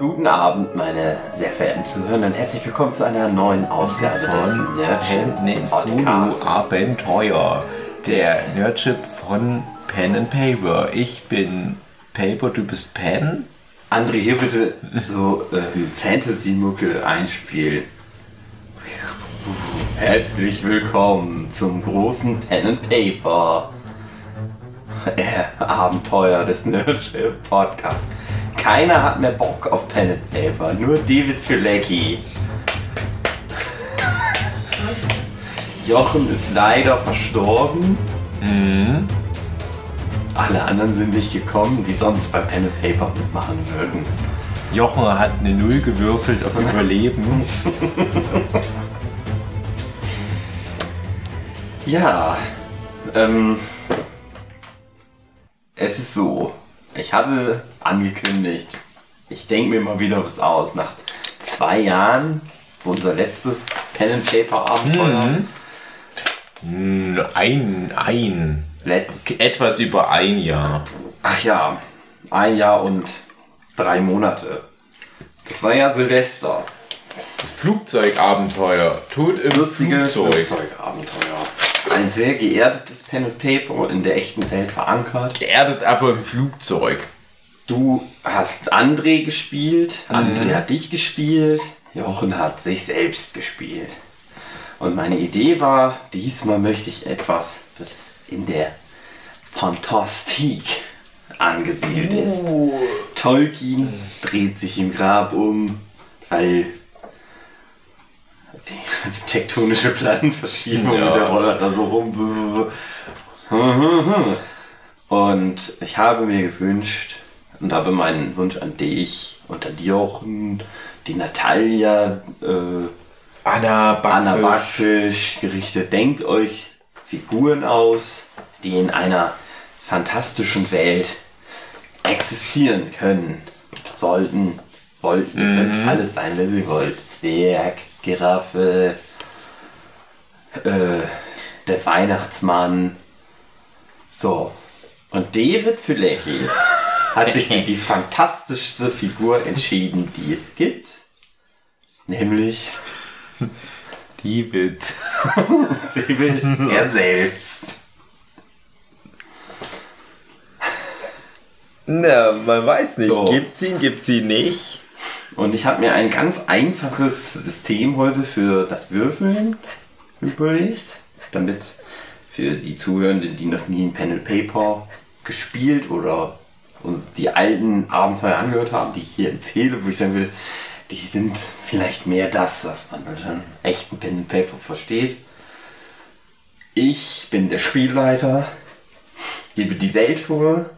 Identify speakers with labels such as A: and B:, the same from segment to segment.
A: Guten Abend, meine sehr verehrten Zuhörer und herzlich willkommen zu einer neuen Ausgabe des
B: von
A: Nerdship Podcast.
B: Abenteuer. Der Nerdship von Pen and Paper. Ich bin Paper, du bist Pen.
A: André, hier bitte so ähm, Fantasy-Mucke einspielen. Herzlich willkommen zum großen Pen and Paper äh, Abenteuer des Nerdship Podcasts. Keiner hat mehr Bock auf Pen and Paper, nur David Filecki. Jochen ist leider verstorben. Alle anderen sind nicht gekommen, die sonst bei Pen and Paper mitmachen würden.
B: Jochen hat eine Null gewürfelt auf Überleben.
A: Ja, ähm, es ist so. Ich hatte angekündigt, ich denke mir mal wieder was aus. Nach zwei Jahren, für unser letztes Pen and Paper Abenteuer,
B: Hm, Ein, ein.
A: letzt,
B: Etwas über ein Jahr.
A: ach ja, ein Jahr und drei Monate. Das war ja Silvester.
B: Das Flugzeugabenteuer. Tod im
A: Lustige
B: Flugzeug.
A: Flugzeugabenteuer. Ein sehr geerdetes Pen and Paper in der echten Welt verankert.
B: Geerdet aber im Flugzeug.
A: Du hast André gespielt, André hat dich gespielt, Jochen hat sich selbst gespielt. Und meine Idee war, diesmal möchte ich etwas, das in der Fantastik angesiedelt ist. Tolkien dreht sich im Grab um, weil tektonische Plattenverschiebung
B: Ja.
A: und der rollert da so rum. Und ich habe mir gewünscht und habe meinen Wunsch an dich und an die Jochen, die Natalia, äh,
B: Anna Backfisch.
A: Anna Backfisch gerichtet. Denkt euch Figuren aus, die in einer fantastischen Welt existieren können. Sollten, wollten, ihr könnt alles sein, was ihr wollt. Zwerg, Giraffe, äh, der Weihnachtsmann. So. Und David Fülecki hat sich für die fantastischste Figur entschieden, die es gibt. Nämlich
B: wird.
A: David, er selbst.
B: Na, man weiß nicht.
A: So.
B: Gibt's ihn, gibt's ihn nicht?
A: Und ich habe mir ein ganz einfaches System heute für das Würfeln überlegt, damit für die Zuhörenden, die noch nie ein and Paper gespielt oder uns die alten Abenteuer angehört haben, die ich hier empfehle, wo ich sagen will, die sind vielleicht mehr das, was man unter einem echten Pen and Paper versteht. Ich bin der Spielleiter, gebe die Welt vor,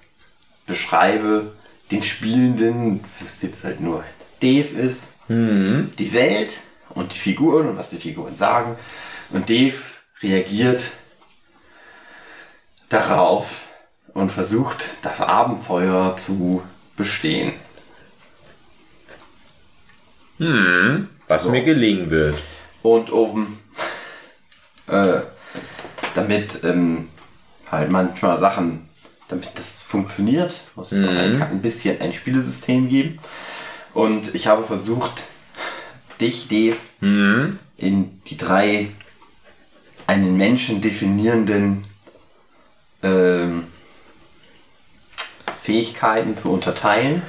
A: beschreibe den Spielenden, was jetzt halt nur Dave ist, die Welt und die Figuren und was die Figuren sagen. Und Dave reagiert darauf und versucht, das Abenteuer zu bestehen.
B: Was mir gelingen wird.
A: Und um, äh, damit ähm, halt manchmal Sachen, damit das funktioniert, muss es auch ein, ein bisschen ein Spielesystem geben. Und ich habe versucht, dich, Dave, in die drei einen Menschen definierenden ähm, Fähigkeiten zu unterteilen.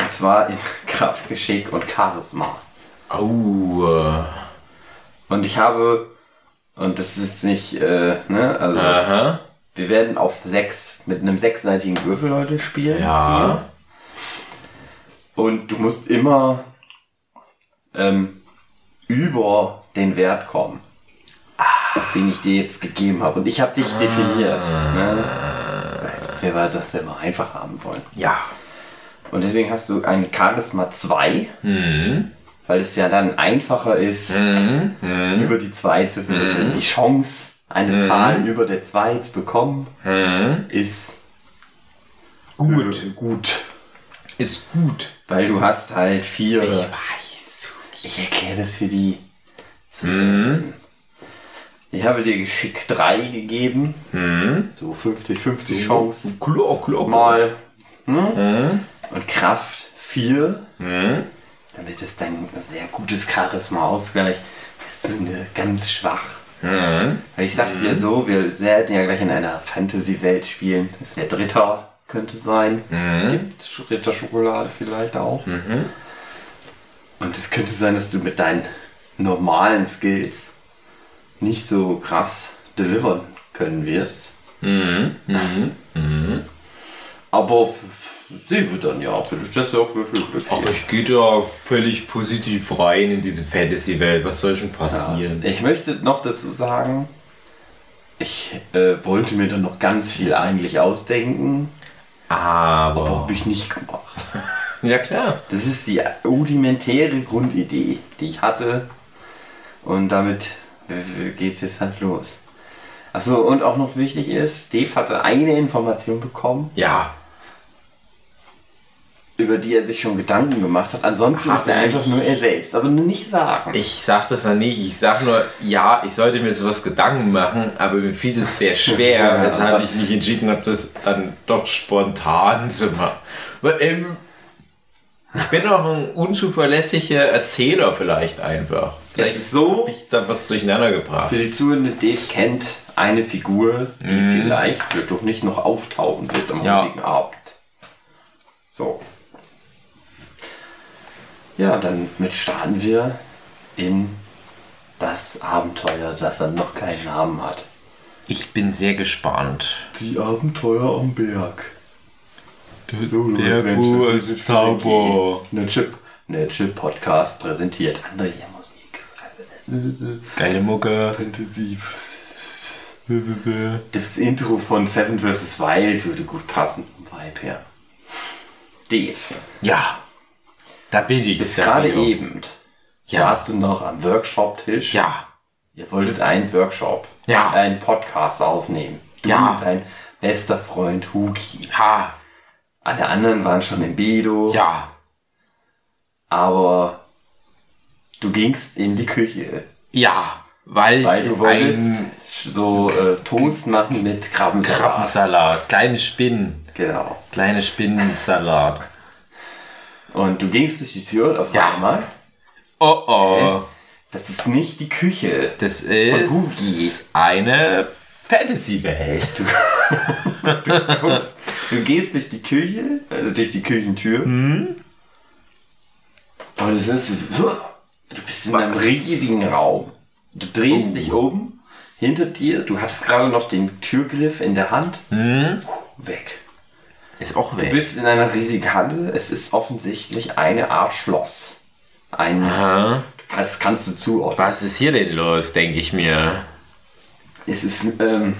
A: Und zwar in Kraft, Geschick und Charisma.
B: Au. äh,
A: Und ich habe, und das ist nicht, äh, ne, also
B: Aha.
A: wir werden auf sechs, mit einem sechsseitigen Würfel heute spielen.
B: Ja.
A: Und du musst immer ähm, über den Wert kommen, den ich dir jetzt gegeben habe. Und ich habe dich definiert. Ne? Wer war das denn mal einfach haben wollen?
B: Ja.
A: Und deswegen hast du ein Charisma 2, weil es ja dann einfacher ist, über die 2 zu würfeln. Die Chance, eine Zahl über der 2 zu bekommen, ist
B: Gut.
A: gut.
B: Ist gut.
A: Weil du hast halt vier.
B: weiß.
A: Ich erkläre das für die. Zuhörenden. Ich habe dir Geschick 3 gegeben. So 50-50 Chance.
B: Klar, klar.
A: Mal. Ne? Und Kraft 4. 4, damit es dein sehr gutes Charisma ausgleicht, bist du eine ganz schwach. Weil ich sag dir so, wir werden ja gleich in einer Fantasy-Welt spielen. Es wäre Dritter, könnte sein. Gibt Sch- Ritterschokolade vielleicht auch. Und es könnte sein, dass du mit deinen normalen Skills nicht so krass delivern können wirst. Aber f- sie wird dann ja, für dich das ja auch Würfelglück.
B: Ach, ich gehe da völlig positiv rein in diese Fantasy-Welt. Was soll schon passieren?
A: Ich möchte noch dazu sagen, ich äh, wollte mir dann noch ganz viel eigentlich ausdenken, aber
B: Aber.
A: habe ich nicht gemacht.
B: Ja, klar.
A: Das ist die rudimentäre Grundidee, die ich hatte. Und damit geht es jetzt halt los. Achso, und auch noch wichtig ist, Dave hatte eine Information bekommen,
B: Ja.
A: Über die er sich schon Gedanken gemacht hat. Ansonsten
B: Hab
A: ist er einfach nur er selbst, aber nicht sagen.
B: Ich sag das noch nicht. Ich sag nur, ja, ich sollte mir sowas Gedanken machen, aber mir fiel es sehr schwer,
A: Ja.
B: weshalb ich mich entschieden habe, das dann doch spontan zu machen. Weil, ähm, ich bin auch ein unzuverlässiger Erzähler vielleicht einfach. Vielleicht
A: ist so-
B: habe ich da was durcheinander gebracht.
A: Für die Zuhörende, Dave kennt eine Figur, die vielleicht, vielleicht doch nicht noch auftauchen wird am
B: Ja.
A: heutigen Abend. So. Ja, dann mit starten wir in das Abenteuer, das dann noch keinen Namen hat.
B: Ich bin sehr gespannt.
A: Die Abenteuer am Berg.
B: Berg, wo es Zauber.
A: Ne Chip, ne Chip Podcast präsentiert. Andere hier Musik.
B: Geile Mucke.
A: Fantasy. Das Intro von Seven vs. Wild würde gut passen Vibe her. Dave,
B: Ja. Da bin ich.
A: bis gerade eben
B: Ja.
A: warst du noch am Workshop-Tisch.
B: Ja.
A: Ihr wolltet einen Workshop,
B: Ja.
A: einen Podcast aufnehmen. Du
B: Ja.
A: und dein bester Freund Huki.
B: Ha.
A: Alle anderen waren schon im Bedo,
B: Ja.
A: aber du gingst in die Küche,
B: Ja. Weil,
A: weil du wolltest so äh, Toast machen mit Krabbensalat.
B: Krabbensalat, kleine Spinnen,
A: Genau.
B: kleine Spinnensalat.
A: Und du gingst durch die Tür und auf
B: Ja.
A: einmal,
B: Oh oh.
A: das ist nicht die Küche.
B: Das ist eine Fantasy-Welt.
A: Du, guckst, du gehst durch die Küche, also durch die Küchentür.
B: Mhm.
A: Und es ist, du bist in einem riesigen Raum. Du drehst
B: Oh.
A: dich um, hinter dir, du hattest gerade noch den Türgriff in der Hand. Weg.
B: Ist auch
A: Du
B: weg.
A: bist in einer riesigen Halle. Es ist offensichtlich eine Art Schloss. Ein,
B: Aha.
A: das kannst du zuordnen.
B: Was ist hier denn los, denke ich mir.
A: Es ist ähm,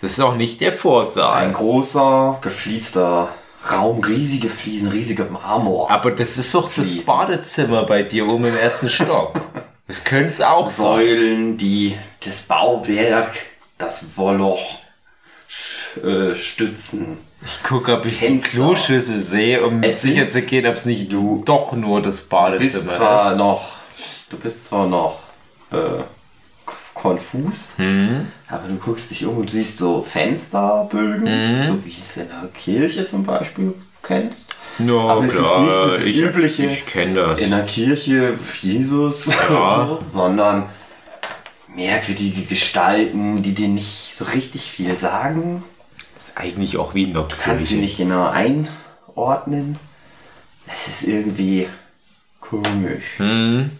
B: Das ist auch nicht der
A: ein
B: Vorsaal.
A: großer, gefliester Raum, riesige Fliesen, riesige Marmor.
B: Aber das ist doch das
A: Fliesen.
B: Badezimmer bei dir oben im ersten Stock. Das könnte es auch sein.
A: Säulen, die das Bauwerk, das Wolloch äh, stützen.
B: Ich gucke, ob ich die
A: Fenster.
B: Kloschüssel sehe, um
A: Es
B: sicher zu gehen, ob es nicht
A: Du-
B: doch nur das
A: Du
B: Badezimmer
A: bist zwar
B: ist.
A: noch, du bist zwar noch äh, konfus,
B: Hm?
A: aber du guckst dich um und siehst so Fensterbögen,
B: Hm?
A: so wie du es in der Kirche zum Beispiel kennst.
B: No,
A: aber es ist nicht so das
B: ich,
A: übliche
B: ich kenne das.
A: in der Kirche Jesus,
B: Ja.
A: sondern merkwürdige Gestalten, die dir nicht so richtig viel sagen.
B: Eigentlich auch wie in der
A: kannst sie
B: Kirche.
A: nicht genau einordnen. Es ist irgendwie komisch.
B: Hm?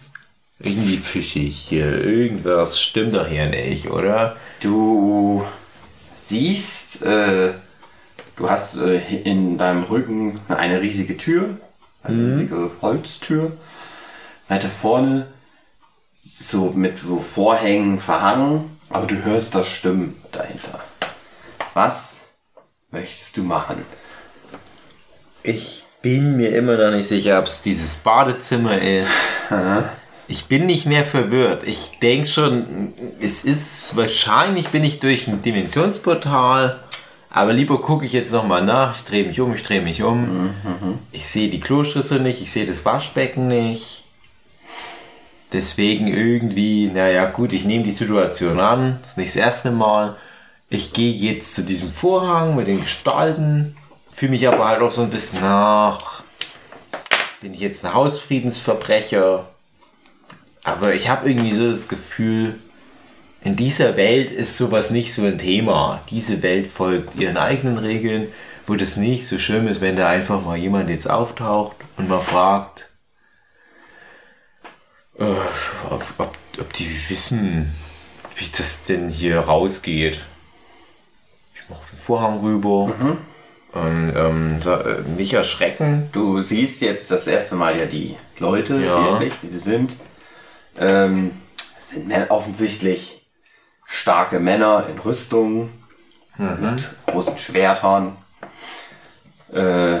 B: Irgendwie fischig hier. Irgendwas stimmt doch hier nicht, oder?
A: Du siehst, äh, du hast äh, in deinem Rücken eine riesige Tür, eine riesige Holztür. Weiter vorne, so mit so Vorhängen verhangen, aber du hörst das Stimmen dahinter. Was möchtest du machen?
B: Ich bin mir immer noch nicht sicher, ob es dieses Badezimmer ist. Ich bin nicht mehr verwirrt. Ich denke schon, es ist wahrscheinlich bin ich durch ein Dimensionsportal. Aber lieber gucke ich jetzt nochmal nach. Ich drehe mich um, ich drehe mich um. Ich sehe die Kloschüssel nicht, ich sehe das Waschbecken nicht. Deswegen irgendwie, naja, gut, ich nehme die Situation an. Das ist nicht das erste Mal. Ich gehe jetzt zu diesem Vorhang mit den Gestalten. Fühle mich aber halt auch so ein bisschen nach. bin ich jetzt ein Hausfriedensverbrecher? Aber ich habe irgendwie so das Gefühl, in dieser Welt ist sowas nicht so ein Thema. Diese Welt folgt ihren eigenen Regeln, wo das nicht so schlimm ist, wenn da einfach mal jemand jetzt auftaucht und mal fragt, äh, ob, ob, ob die wissen, wie das denn hier rausgeht. Vorhang rüber.
A: Mhm.
B: Und ähm, äh, nicht erschrecken.
A: Du siehst jetzt das erste Mal ja die Leute,
B: Ja.
A: wirklich, wie die sind. Ähm, es sind offensichtlich starke Männer in Rüstung mit großen Schwertern. Äh,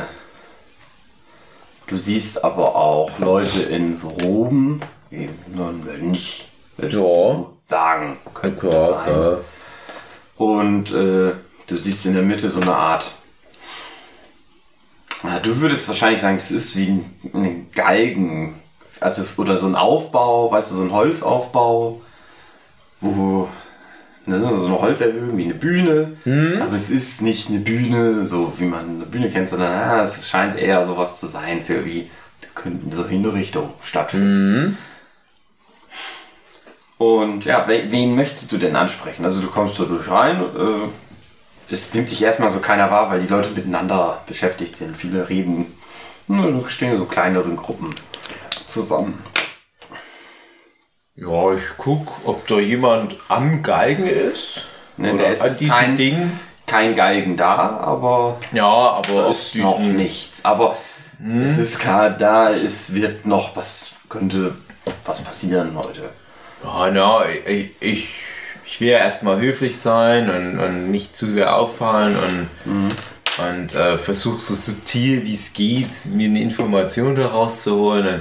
A: du siehst aber auch Leute in so Roben, wie ein Mönch, würdest
B: Ja.
A: du sagen, könnte das sein. Und äh, du siehst in der Mitte so eine Art. Ja, du würdest wahrscheinlich sagen, das ist wie ein, Galgen. Also, oder so ein Aufbau, weißt du, so ein Holzaufbau, wo ne, so eine Holzerhöhung wie eine Bühne. Aber es ist nicht eine Bühne, so wie man eine Bühne kennt, sondern ah, es scheint eher sowas zu sein für wie, da könnten so Hinrichtungen stattfinden. Und ja, we wen möchtest du denn ansprechen? Also du kommst so durch rein, äh, es nimmt dich erstmal so keiner wahr, weil die Leute miteinander beschäftigt sind. Viele reden, nur stehen so kleineren Gruppen zusammen.
B: Ja, ich guck, ob da jemand am Galgen ist.
A: Ne,
B: oder
A: da ist
B: an
A: es
B: diesem
A: kein-
B: Ding.
A: Kein Galgen da, aber
B: Ja, aber
A: ist noch nichts. Aber es ist klar, da es wird noch was, könnte was passieren heute.
B: Ja, na, ich, ich, ich will ja erstmal höflich sein und, und nicht zu sehr auffallen und, und äh, versuche so subtil wie es geht, mir eine Information daraus zu holen.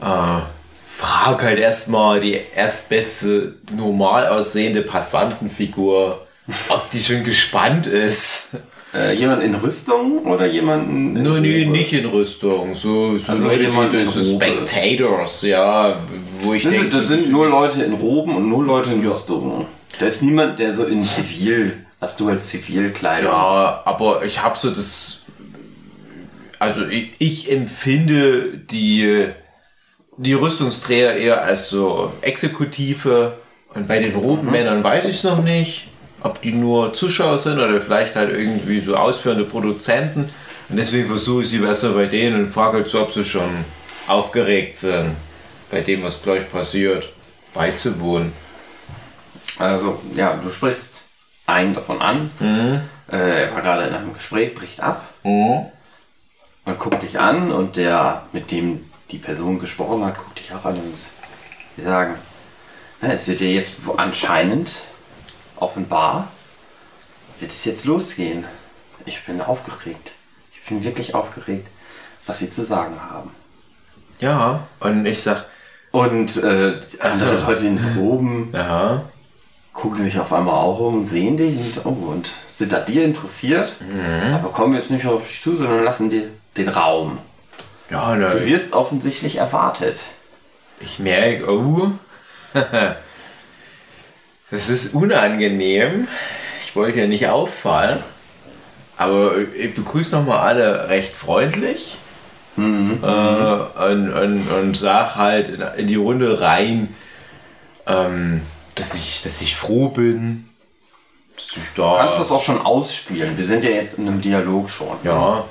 B: Und, äh, frag halt erstmal die erstbeste normal aussehende Passantenfigur, ob die schon gespannt ist.
A: Äh, jemand in Rüstung oder jemanden?
B: Nur nee, nicht in Rüstung, so, so
A: Also
B: Leute,
A: jemand
B: die, so. Spectators, ja, wo ich
A: Nee,
B: denke,
A: das sind nur Leute in Roben und nur Leute in Rüstung. Da ist niemand, der so in Zivil, was du als Zivilkleidung.
B: Ja, aber ich habe so das. Also ich, ich empfinde die, die Rüstungsträger eher als so Exekutive. Und bei den roten Männern weiß ich es noch nicht, ob die nur Zuschauer sind oder vielleicht halt irgendwie so ausführende Produzenten. Und deswegen versuche ich sie besser bei denen und frage halt so, ob sie schon aufgeregt sind, bei dem, was gleich passiert, beizuwohnen.
A: Also, ja, du sprichst einen davon an. Äh, er war gerade in einem Gespräch, bricht ab
B: Mhm.
A: und guckt dich an und der, mit dem die Person gesprochen hat, guckt dich auch an und die sagen, na, es wird ja jetzt anscheinend offenbar, wird es jetzt losgehen. Ich bin aufgeregt. Ich bin wirklich aufgeregt, was sie zu sagen haben.
B: Ja, und ich sag,
A: Und äh, andere
B: Aha.
A: Leute in Proben
B: ja,
A: gucken sich auf einmal auch um und sehen dich und, oh, und sind an dir interessiert, aber kommen jetzt nicht auf dich zu, sondern lassen dir den Raum.
B: ja, na,
A: Du wirst offensichtlich erwartet.
B: Ich merke, oh, das ist unangenehm. Ich wollte ja nicht auffallen, aber ich begrüße nochmal alle recht freundlich äh, und, und, und sag halt in, in die Runde rein, ähm, dass, ich, dass ich froh bin, dass ich da.
A: Du kannst das auch schon ausspielen. Wir sind ja jetzt in einem Dialog schon.
B: ja,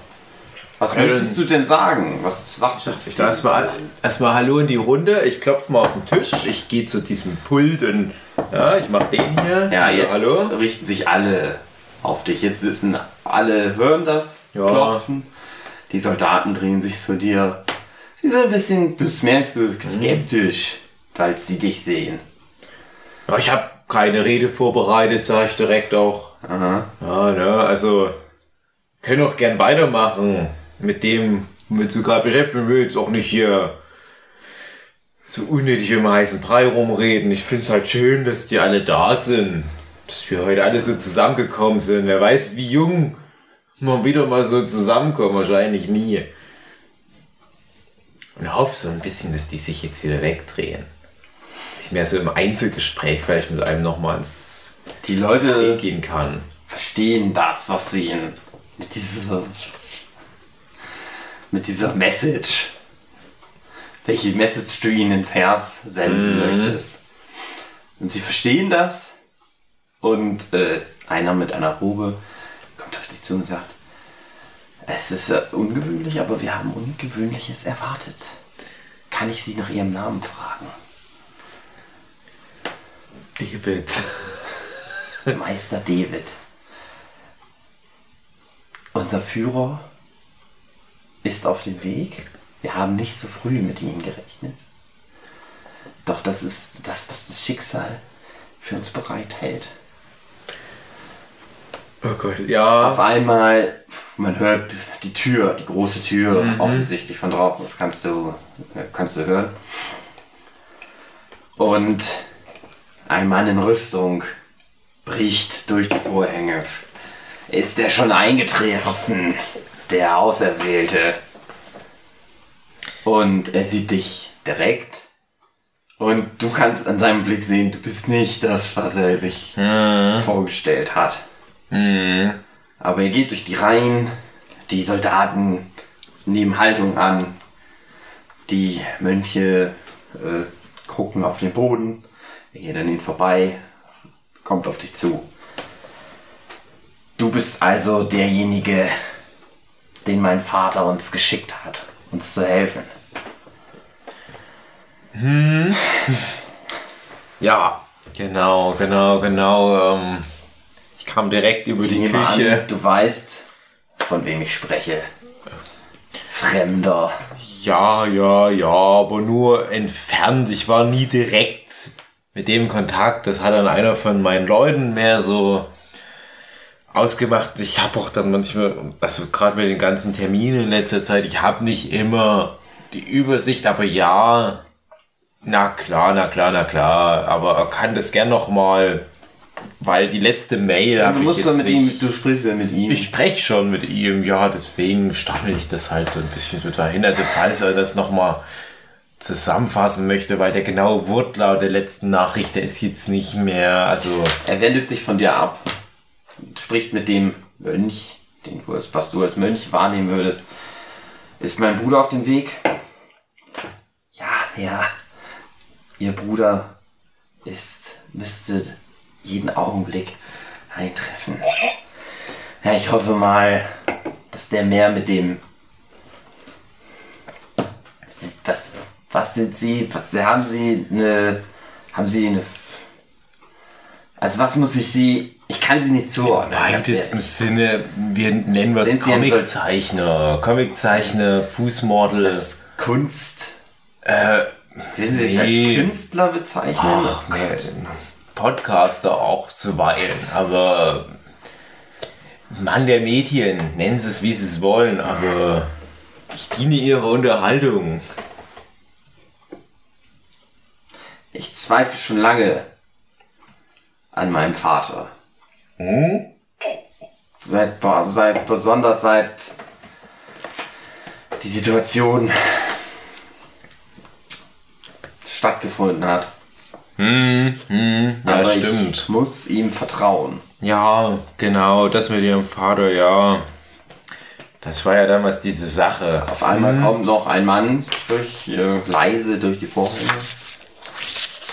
A: Was möchtest du denn sagen? Was sagst du?
B: Ich sag erstmal erstmal Hallo in die Runde. Ich klopfe mal auf den Tisch. Ich gehe zu diesem Pult und ja, ich mach den hier.
A: Ja, jetzt
B: Hallo.
A: richten sich alle auf dich. Jetzt wissen alle, hören das
B: Ja.
A: Klopfen. Die Soldaten drehen sich zu dir. Sie sind ein bisschen, du merkst du, skeptisch, als sie dich sehen.
B: Ja, ich habe keine Rede vorbereitet, sage ich direkt auch.
A: Aha.
B: Ja, ne, also können auch gern weitermachen mit dem, womit du gerade beschäftigt will jetzt auch nicht hier so unnötig im heißen Brei rumreden. Ich finde es halt schön, dass die alle da sind. Dass wir heute alle so zusammengekommen sind. Wer weiß, wie jung man wieder mal so zusammenkommt. Wahrscheinlich nie. Und hoffe so ein bisschen, dass die sich jetzt wieder wegdrehen. Dass ich mehr so im Einzelgespräch vielleicht mit einem nochmal ins
A: Die Leute
B: gehen kann.
A: verstehen das, was du ihnen mit dieser, mit dieser Message welche Message du ihnen ins Herz senden
B: Mhm.
A: möchtest. Und sie verstehen das. Und äh, einer mit einer Robe kommt auf dich zu und sagt, es ist äh, ungewöhnlich, aber wir haben Ungewöhnliches erwartet. Kann ich Sie nach Ihrem Namen fragen?
B: David.
A: Meister David. Unser Führer ist auf dem Weg. Wir haben nicht so früh mit ihm gerechnet. Doch das ist das, was das Schicksal für uns bereithält.
B: Oh Gott, ja.
A: Auf einmal, man hört die Tür, die große Tür, offensichtlich von draußen, das kannst du, kannst du hören. Und ein Mann in Rüstung bricht durch die Vorhänge. Ist er schon eingetroffen, der Auserwählte? Und er sieht dich direkt. Und du kannst an seinem Blick sehen, du bist nicht das, was er sich vorgestellt hat. Aber er geht durch die Reihen, die Soldaten nehmen Haltung an, die Mönche äh, gucken auf den Boden, er geht an ihnen vorbei, kommt auf dich zu. Du bist also derjenige, den mein Vater uns geschickt hat, uns zu helfen.
B: Ja, genau, genau, genau. Ähm, ich kam direkt über die
A: Ich nehme
B: Küche.
A: An, du weißt, von wem ich spreche. Fremder.
B: Ja, ja, ja, aber nur entfernt. Ich war nie direkt mit dem Kontakt. Das hat dann einer von meinen Leuten mehr so ausgemacht. Ich habe auch dann manchmal, also gerade mit den ganzen Terminen in letzter Zeit, ich habe nicht immer die Übersicht, aber ja, na klar, na klar, na klar. Aber er kann das gern noch mal, weil die letzte Mail habe ich
A: musst
B: jetzt
A: mit ihm,
B: nicht.
A: du sprichst ja mit ihm.
B: Ich spreche schon mit ihm, ja, deswegen stammel ich das halt so ein bisschen so dahin. Also falls er das nochmal zusammenfassen möchte, weil der genaue Wortlaut der letzten Nachricht, der ist jetzt nicht mehr, also
A: er wendet sich von dir ab, spricht mit dem Mönch, den du als, was du als Mönch wahrnehmen würdest. Ist mein Bruder auf dem Weg? Ja, ja. Ihr Bruder ist, müsste jeden Augenblick eintreffen. Ja, ich hoffe mal, dass der mehr mit dem. Was, was sind Sie? Was haben Sie eine. Haben Sie eine. Also was muss ich Sie. Ich kann Sie nicht zuordnen.
B: im weitesten Sinne, wir nennen
A: ein
B: Comiczeichner. Comiczeichner, Fußmodel.
A: Das ist Kunst.
B: äh,
A: Will Sie sich
B: nee.
A: als Künstler bezeichnen?
B: Ach,
A: Gott.
B: Podcaster auch zuweilen, aber Mann der Medien, nennen Sie es wie Sie es wollen, aber ich diene Ihrer Unterhaltung.
A: Ich zweifle schon lange an meinem Vater.
B: Hm?
A: Seit, seit besonders seit die Situation stattgefunden hat.
B: Hm, hm, ja,
A: Aber
B: stimmt.
A: ich muss ihm vertrauen.
B: Ja, genau, das mit Ihrem Vater, ja. Das war ja damals diese Sache.
A: Auf einmal kommt noch ein Mann durch, äh, leise durch die Vorhänge.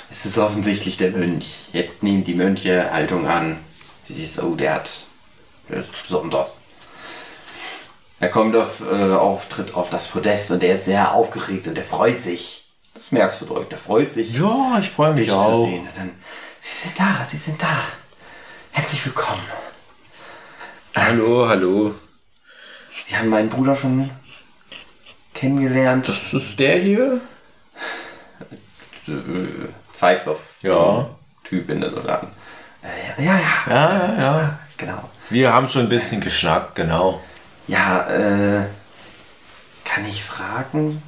A: Es ist offensichtlich der Mönch. Jetzt nehmen die Mönche Haltung an. Sie siehst, oh, der hat der ist besonders. Er kommt auf, äh, auf, tritt auf das Podest und der ist sehr aufgeregt und der freut sich. Das merkst du direkt. Der freut sich,
B: Ja, ich freue
A: dich
B: mich
A: zu
B: auch.
A: sehen. Und dann, Sie sind da, Sie sind da. Herzlich willkommen.
B: Hallo, hallo.
A: Sie haben meinen Bruder schon kennengelernt.
B: Das ist der hier?
A: äh, zeigst auf
B: Ja.
A: den Typ in der Soldaten. Äh, ja, ja, ja,
B: Ja, ja, ja.
A: genau.
B: Wir haben schon ein bisschen geschnackt, genau.
A: Ja, äh, kann ich fragen,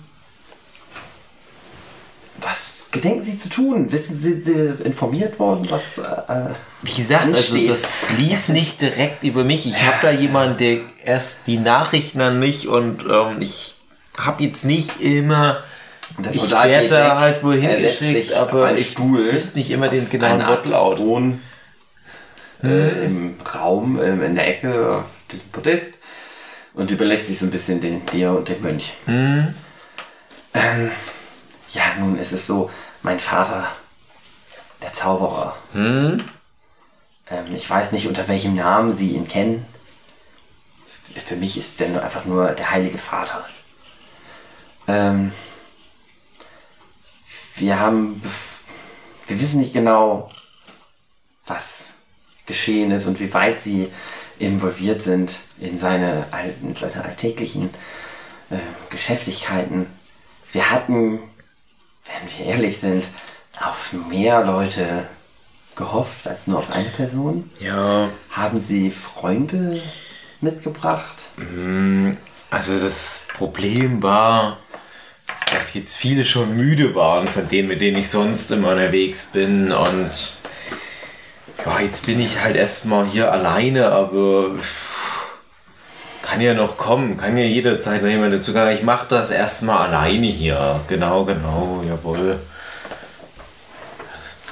A: was gedenken Sie zu tun? Wissen Sie, sind Sie informiert worden, was, äh,
B: Wie gesagt, also
A: Ansteht.
B: das lief nicht direkt über mich. Ich habe da jemanden, der erst die Nachrichten an mich und ähm, ich habe jetzt nicht immer.
A: der
B: Ich werde da halt wohin geschickt, aber ich wüsste nicht immer den genauen Wortlaut.
A: Äh, im Raum, ähm, in der Ecke, auf diesem Podest und überlässt sich so ein bisschen den, dir und dem Mönch. Ähm, Ja, nun ist es so, mein Vater, der Zauberer. Hm? Ähm, ich weiß nicht, unter welchem Namen Sie ihn kennen. Für mich ist er einfach nur der Heilige Vater. Ähm, wir haben, wir wissen nicht genau, was geschehen ist und wie weit Sie involviert sind in seine, in seine alltäglichen äh, Geschäftigkeiten. Wir hatten, wenn wir ehrlich sind, auf mehr Leute gehofft als nur auf eine Person.
B: Ja.
A: Haben Sie Freunde mitgebracht?
B: Mm, also das Problem war, dass jetzt viele schon müde waren von denen, mit denen ich sonst immer unterwegs bin und ja, jetzt bin ich halt erstmal hier alleine, aber kann ja noch kommen, kann ja jederzeit noch jemand dazu kommen. Ich mache das erstmal alleine hier. Genau, genau, jawohl.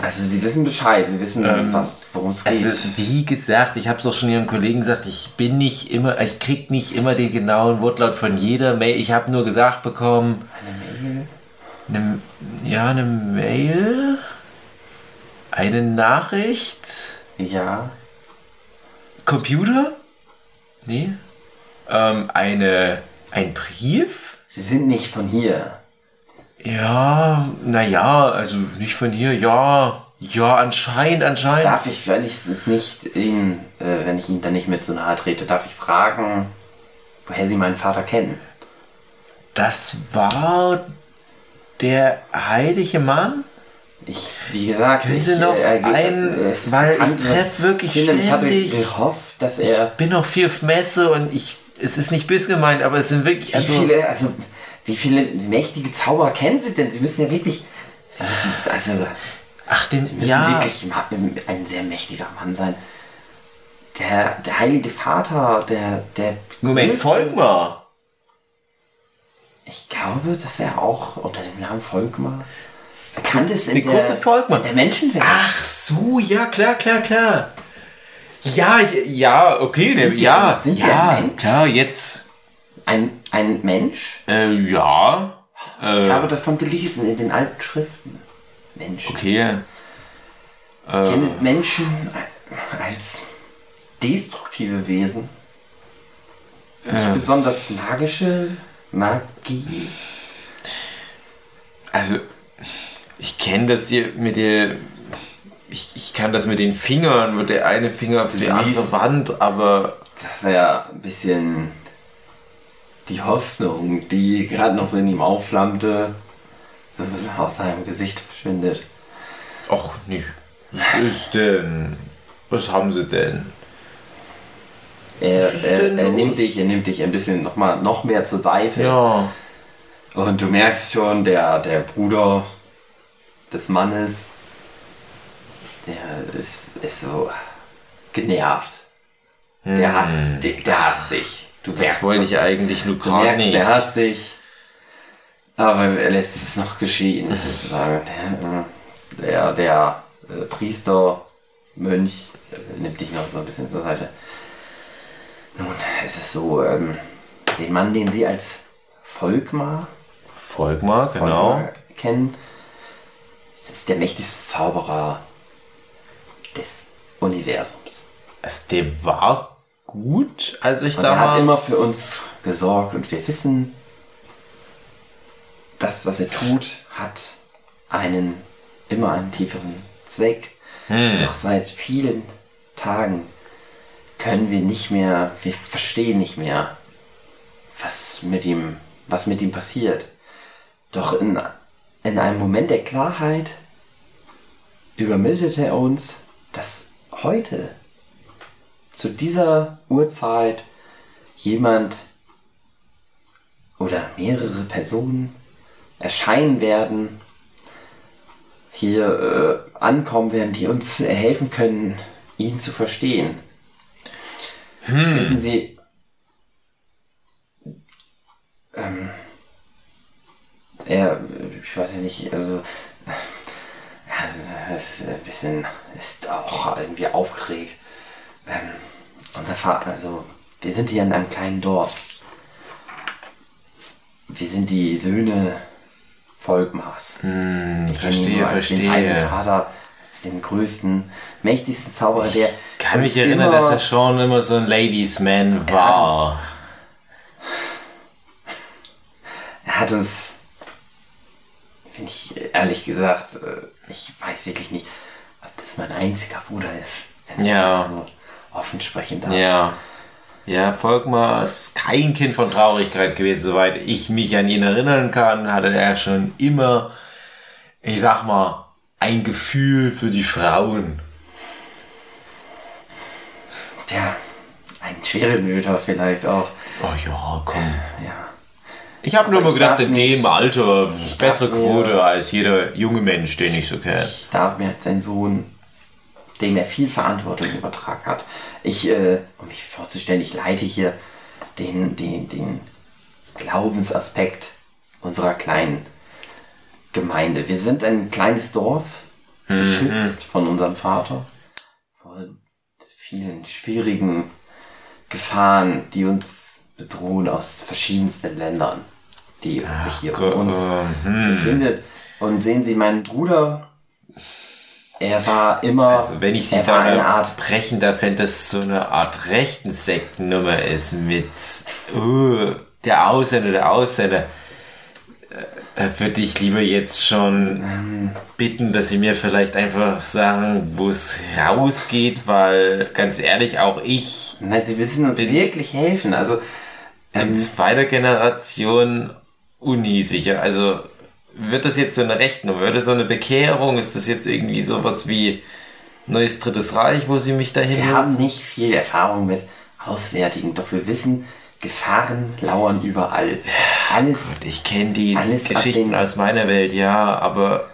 A: Also Sie wissen Bescheid, Sie wissen, ähm, worum es geht. Also,
B: wie gesagt, ich habe es auch schon Ihrem Kollegen gesagt, ich bin nicht immer, ich krieg nicht immer den genauen Wortlaut von jeder Mail. Ich habe nur gesagt bekommen.
A: Eine Mail?
B: Eine, ja, eine Mail. Eine Nachricht.
A: Ja.
B: Computer? Nee. Ähm, eine, ein Brief?
A: Sie sind nicht von hier.
B: Ja, naja, also nicht von hier, ja. Ja, anscheinend, anscheinend.
A: Darf ich, wenn ich es nicht ihn, äh, wenn ich ihn dann nicht mit so nahe trete, darf ich fragen, woher Sie meinen Vater kennen?
B: Das war der heilige Mann?
A: Ich, wie gesagt,
B: Können
A: ich,
B: noch
A: äh,
B: ein, weil ich treffe wirklich
A: Kinder,
B: ständig.
A: Ich hatte gehofft, dass er...
B: Ich bin noch viel auf Messe und ich, es ist nicht bis gemeint, aber es sind wirklich...
A: Wie also, viele, also wie viele mächtige Zauberer kennen Sie denn? Sie müssen ja wirklich. Sie müssen, also.
B: Ach, den,
A: Sie müssen
B: ja.
A: wirklich ein sehr mächtiger Mann sein. Der, der Heilige Vater, der. der
B: Moment, Volkmar.
A: Ich glaube, dass er auch unter dem Namen Volkmar bekannt ist
B: in der, große Volkmar.
A: der Menschenwelt.
B: Ach so, ja, klar, klar, klar. Ja, ja, okay,
A: sind
B: Sie ja,
A: sind Sie
B: ja, klar, jetzt.
A: Ein, ein Mensch?
B: Äh, ja.
A: Ich äh, habe davon gelesen in den alten Schriften. Menschen.
B: Okay.
A: Ich äh, kenne Menschen als destruktive Wesen. Nicht äh, besonders magische Magie.
B: Also, ich kenne das hier mit der. Ich, ich kann das mit den Fingern, wo der eine Finger für die andere Wand, aber.
A: Das ist ja ein bisschen die Hoffnung, die gerade noch so in ihm aufflammte, so aus seinem Gesicht verschwindet.
B: Ach, nicht. Was ist denn? Was haben sie denn?
A: Er, er, er nimmt dich, er nimmt dich ein bisschen noch, mal, noch mehr zur Seite.
B: Ja.
A: Und du merkst schon, der, der Bruder des Mannes, der ist, ist so genervt. Der hm. hasst, der, der hasst dich.
B: Du das wollte ich eigentlich nur gerade nicht.
A: Der hasst dich. Aber er lässt es noch geschehen, sozusagen. Der, der, der äh, Priester, Mönch, äh, nimmt dich noch so ein bisschen zur Seite. Nun, es ist so, ähm, den Mann, den sie als Volkmar,
B: Volkmar, genau, Volkmar
A: kennen, es ist der mächtigste Zauberer des Universums.
B: Also der war gut, als ich
A: und
B: damals...
A: Er hat immer für uns gesorgt und wir wissen, das, was er tut, hat einen immer einen tieferen Zweck. Hm. Doch seit vielen Tagen können wir nicht mehr, wir verstehen nicht mehr, was mit ihm, was mit ihm passiert. Doch in, in einem Moment der Klarheit übermittelte er uns, dass heute zu dieser Uhrzeit jemand oder mehrere Personen erscheinen werden, hier äh, ankommen werden, die uns helfen können, ihn zu verstehen. Hm. Wissen Sie, er, ich weiß ja nicht, also, ja, ist ein bisschen, ist auch irgendwie aufgeregt. Ähm, unser Vater, also wir sind hier in einem kleinen Dorf. Wir sind die Söhne Volkmars.
B: Hm, ich verstehe,
A: als Den
B: verstehe.
A: weisen Vater, als den größten, mächtigsten Zauberer, der.
B: kann mich erinnern,
A: immer-
B: dass er schon immer so ein Ladies Man war.
A: Er hat uns, ich ehrlich gesagt, äh, ich weiß wirklich nicht, ob das mein einziger Bruder ist. Wenn ich
B: Ja.
A: so offen sprechen darf.
B: Ja. Ja, Volkmar ist kein Kind von Traurigkeit gewesen, soweit ich mich an ihn erinnern kann, hatte er schon immer, ich sag mal, ein Gefühl für die Frauen.
A: Tja, ein Schwerenöter vielleicht auch.
B: Oh ja, komm.
A: Ja.
B: Ich habe nur
A: ich
B: gedacht, in
A: nicht-
B: dem Alter bessere
A: darf mir-
B: Quote als jeder junge Mensch, den ich so kenne.
A: Ich darf mir als sein Sohn, dem er viel Verantwortung übertragen hat. Ich, äh, um mich vorzustellen, ich leite hier den, den, den Glaubensaspekt unserer kleinen Gemeinde. Wir sind ein kleines Dorf, beschützt von unserem Vater vor vielen schwierigen Gefahren, die uns bedrohen aus verschiedensten Ländern, die sich hier um uns
B: hm.
A: befindet. Und sehen Sie, mein Bruder, er war immer,
B: Also wenn ich sie
A: er war eine Art,
B: brechen darf, wenn das so eine Art rechten Sektennummer ist mit uh, der Ausländer, der Ausländer, äh, da würde ich lieber jetzt schon
A: Ähm.
B: bitten, dass sie mir vielleicht einfach sagen, wo es rausgeht, weil ganz ehrlich, auch ich
A: nein, Sie müssen uns wirklich helfen. Also,
B: in zweiter Generation Uni sicher. Also wird das jetzt so eine Rechnung? Das so eine Bekehrung? Ist das jetzt irgendwie sowas wie Neues Drittes Reich, wo sie mich dahin
A: wir haben nicht viel Erfahrung mit Auswärtigen, doch wir wissen, Gefahren lauern überall. Alles,
B: Ich kenne die Geschichten aus meiner Welt, ja, aber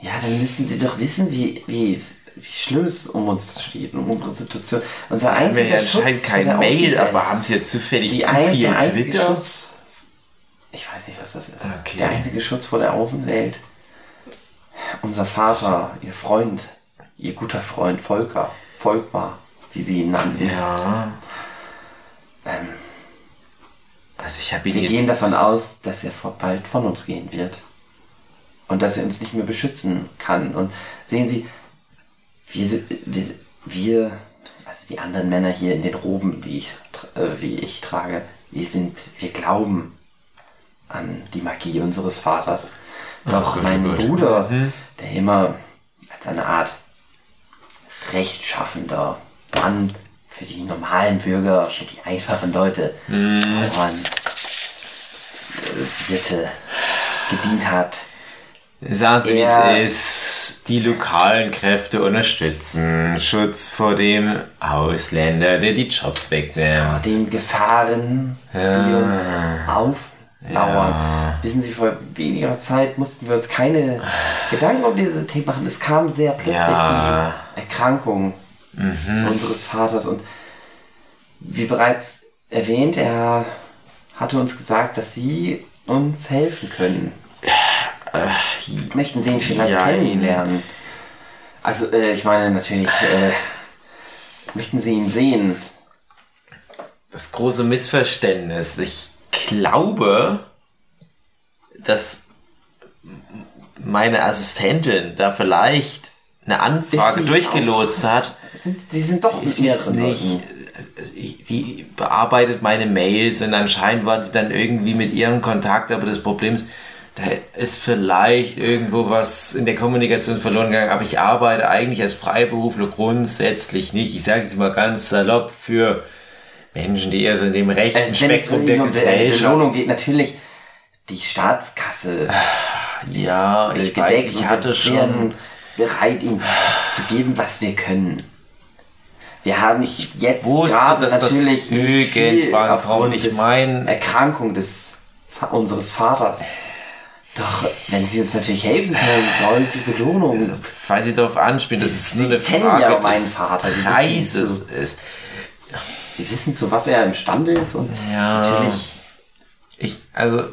A: ja, dann müssen Sie doch wissen, wie, wie, es, wie schlimm es um uns steht, um unsere Situation. Unser
B: haben wir
A: einziger
B: ja
A: Schutz
B: anscheinend kein
A: der
B: Mail, aber haben sie ja zufällig
A: Die
B: zu
A: ein,
B: viel
A: der einzige
B: Twitter?
A: Schutz. Ich weiß nicht, was das ist.
B: Okay.
A: Der einzige Schutz vor der Außenwelt. Unser Vater, ihr Freund, ihr guter Freund Volker, Volkmar, wie sie ihn nannten.
B: Ja.
A: Ähm,
B: Also ich habe ihn
A: wir
B: jetzt...
A: gehen davon aus, dass er vor- bald von uns gehen wird. Und dass er uns nicht mehr beschützen kann. Und sehen Sie, wir, wir, wir also die anderen Männer hier in den Roben, die ich, äh, wie ich trage, wir sind, wir glauben an die Magie unseres Vaters. Doch mein
B: oh Gott.
A: Bruder, der immer als eine Art rechtschaffender Mann für die normalen Bürger, für die einfachen Leute, Bauern, äh, Wirte gedient hat.
B: Sagen Sie, wie es ist. Die lokalen Kräfte unterstützen. Schutz vor dem Ausländer, der die Jobs
A: vor
B: wegnimmt.
A: den Gefahren, die uns auflauern. Wissen Sie, vor weniger Zeit mussten wir uns keine Gedanken um diese Themen machen. Es kam sehr plötzlich
B: Ja.
A: die Erkrankung unseres Vaters und wie bereits erwähnt, er hatte uns gesagt, dass Sie uns helfen können. Möchten Sie ihn vielleicht
B: Ja,
A: kennenlernen? Also, äh, ich meine natürlich, äh, möchten Sie ihn sehen?
B: Das große Missverständnis. Ich glaube, dass meine Assistentin da vielleicht eine Anfrage
A: Sie
B: durchgelotst hat.
A: Sind, Sie sind doch
B: ist jetzt
A: mehreren
B: nicht.
A: Leuten.
B: äh, Die bearbeitet meine Mails und anscheinend waren sie dann irgendwie mit ihrem Kontakt, aber das Problem ist, da ist vielleicht irgendwo was in der Kommunikation verloren gegangen, aber ich arbeite eigentlich als Freiberufler grundsätzlich nicht. Ich sage jetzt mal ganz salopp für Menschen, die eher so in dem rechten
A: Also, es
B: Spektrum
A: um
B: der
A: die
B: Gesellschaft.
A: Belohnung geht, natürlich die Staatskasse.
B: Ja,
A: ist,
B: ich weiß, ich hatte
A: wir
B: schon.
A: bereit, ihm zu geben, was wir können. Wir haben jetzt
B: wusste,
A: gerade
B: dass das
A: natürlich nicht viel
B: irgendwann
A: aufgrund
B: kommt. Ich
A: des
B: mein-
A: Erkrankung des unseres Vaters. Doch wenn Sie uns natürlich helfen können, soll die Belohnung.
B: Falls ich darauf anspiele, dass
A: Sie-
B: es nur
A: Sie
B: eine Frage
A: ja
B: des
A: meinen Vater, Sie wissen
B: Preises
A: zu-
B: ist.
A: Sie wissen, zu was er imstande ist und
B: Ja.
A: natürlich.
B: Ich, also,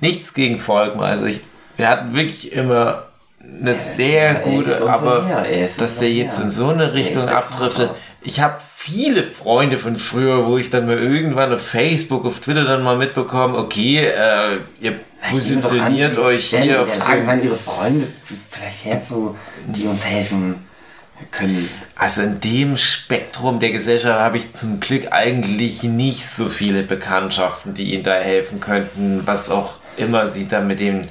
B: nichts gegen Volkmar. Also, ich, wir hatten wirklich immer eine sehr
A: er ist
B: gute,
A: unser
B: aber
A: er ist
B: dass der jetzt in so eine
A: Er
B: Richtung
A: ist
B: abdriftet. Ich habe viele Freunde von früher, wo ich dann mal irgendwann auf Facebook, auf Twitter dann mal mitbekommen, okay, äh, ihr positioniert euch hier auf
A: so... Sagen ihre Freunde vielleicht her, so, die uns helfen können.
B: Also in dem Spektrum der Gesellschaft habe ich zum Glück eigentlich nicht so viele Bekanntschaften, die ihnen da helfen könnten, was auch immer sie da mit den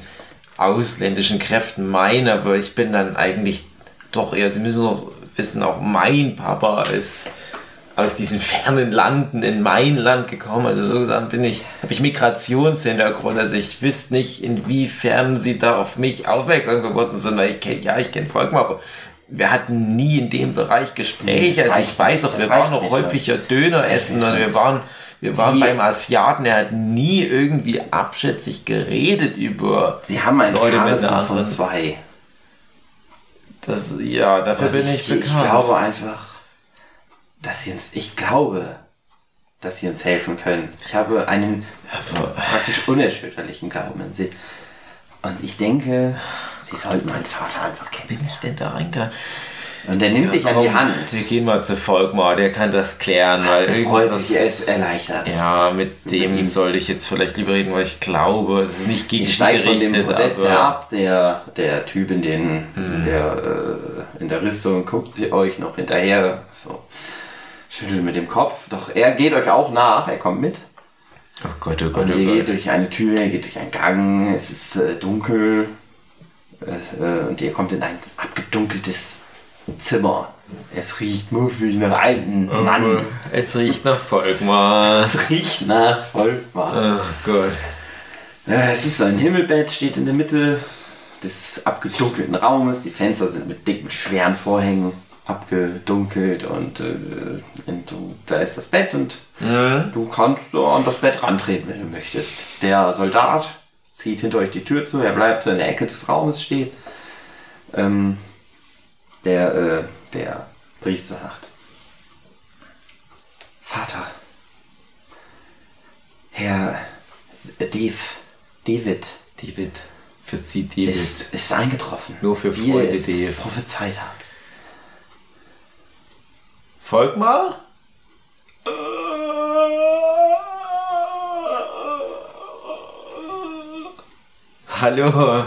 B: ausländischen Kräften meinen, aber ich bin dann eigentlich doch eher, sie müssen doch wissen, auch mein Papa ist aus diesen fernen Landen in mein Land gekommen. Also so gesagt bin ich, habe ich Migrationshintergrund. Also ich wüsste nicht, inwiefern sie da auf mich aufmerksam geworden sind, weil ich kenne, ja, ich kenne Volkmar, aber wir hatten nie in dem Bereich Gespräche. Also ich weiß auch, wir waren auch häufiger Döner essen und wir waren, wir waren beim Asiaten, er hat nie irgendwie abschätzig geredet über
A: Sie haben ein Leute mit anderen zwei.
B: Das, ja, dafür also bin ich, ich bekannt.
A: Ich glaube einfach, dass sie uns, ich glaube, dass sie uns helfen können. Ich habe einen praktisch unerschütterlichen Glauben in sie. Und ich denke, sie sollten meinen Vater einfach kennen.
B: Bin ich denn da reingegangen?
A: Und der nimmt ja, dich komm, an die Hand.
B: Wir gehen mal zu Volkmar, der kann das klären, weil
A: der freut sich, er erleichtert.
B: Ja, mit dem mit sollte ich jetzt vielleicht lieber reden, weil ich glaube, es ist nicht gegen ich sie
A: gerichtet. Von dem aber ab, der, der Typ in, den, hm. der, äh, in der Rüstung guckt euch noch hinterher. So schüttelt mit dem Kopf. Doch er geht euch auch nach, er kommt mit.
B: Oh Gott, oh Gott,
A: und
B: oh
A: ihr
B: Gott.
A: geht durch eine Tür, ihr geht durch einen Gang, es ist äh, dunkel äh, äh und ihr kommt in ein abgedunkeltes Zimmer. Es riecht muffig nach alten oh, Mann.
B: Es riecht nach Volkmar.
A: Es riecht nach Volkmar.
B: Oh Gott.
A: Äh, es ist so ein Himmelbett, steht in der Mitte des abgedunkelten Raumes. Die Fenster sind mit dicken, schweren Vorhängen abgedunkelt und, äh, und du, da ist das Bett und mhm. du kannst so an das Bett rantreten, wenn du möchtest. Der Soldat zieht hinter euch die Tür zu, er bleibt in der Ecke des Raumes stehen. Ähm, der, äh, der Priester sagt, Vater, Herr Dave, David,
B: David, für Sie David,
A: ist, ist eingetroffen.
B: Nur für Freunde,
A: die prophezeit haben.
B: Volkmar? Hallo.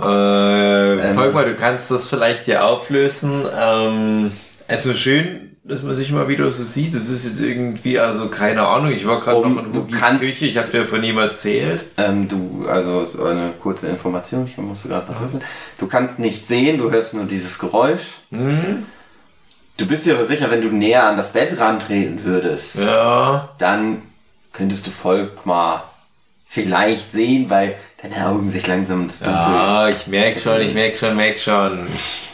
B: Äh, ähm, Volkmar, du kannst das vielleicht dir auflösen. Ähm, also schön, dass man sich mal wieder so sieht. Das ist jetzt irgendwie, also keine Ahnung, ich war gerade um, noch in Wookies Küche, ich habe dir von ihm erzählt.
A: Ähm, du, also so eine kurze Information, ich musste gerade was öffnen. Du kannst nicht sehen, du hörst nur dieses Geräusch. Mhm. Du bist dir aber sicher, wenn du näher an das Bett rantreten würdest,
B: ja.
A: dann könntest du Volkmar vielleicht sehen, weil deine Augen sich langsam das
B: Dunkel. Ja, ich merke schon, ich merke schon, merke schon. Ich,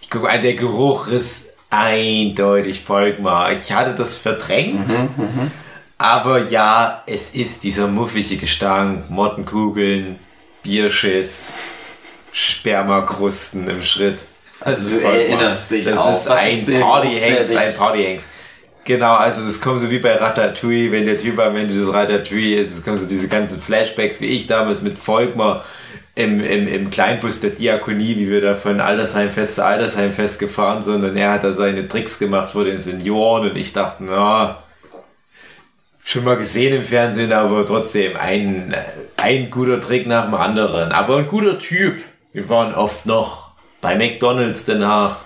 B: ich gucke, der Geruch ist eindeutig Volkmar. Ich hatte das verdrängt. Mhm, mh. Aber ja, es ist dieser muffige Gestank, Mottenkugeln, Bierschiss, Spermakrusten im Schritt.
A: Also du erinnerst dich
B: Das auch, ist ein Partyhengst, ein Partyhengst. Genau, also es kommt so wie bei Ratatouille, wenn der Typ am Ende des Ratatouille ist, es kommen so diese ganzen Flashbacks, wie ich damals mit Volkmar im, im, im Kleinbus der Diakonie, wie wir da von Altersheimfest zu Altersheimfest gefahren sind und er hat da seine Tricks gemacht vor den Senioren und ich dachte, na, schon mal gesehen im Fernsehen, aber trotzdem ein, ein guter Trick nach dem anderen. Aber ein guter Typ. Wir waren oft noch bei McDonalds danach.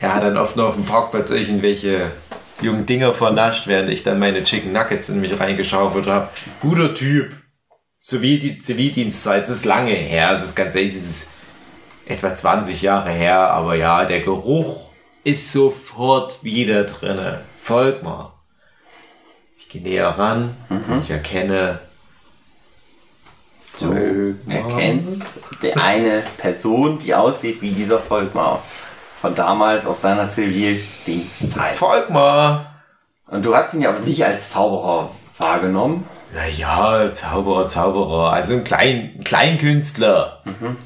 B: Er hat dann oft noch auf dem Parkplatz irgendwelche jungen Dinger vernascht, während ich dann meine Chicken Nuggets in mich reingeschaufelt habe. Guter Typ. So wie die Zivildienstzeit. Es ist lange her. Es ist ganz ehrlich, es ist etwa 20 Jahre her. Aber ja, der Geruch ist sofort wieder drinne. Folgt mal. Ich gehe näher ran. Mhm. Ich erkenne
A: Du erkennst die eine Person, die aussieht wie dieser Volkmar. Von damals aus deiner Zivildienstzeit.
B: Volkmar!
A: Und du hast ihn ja aber nicht als Zauberer wahrgenommen.
B: Naja, Zauberer, Zauberer. Also ein Klein, Kleinkünstler. Mhm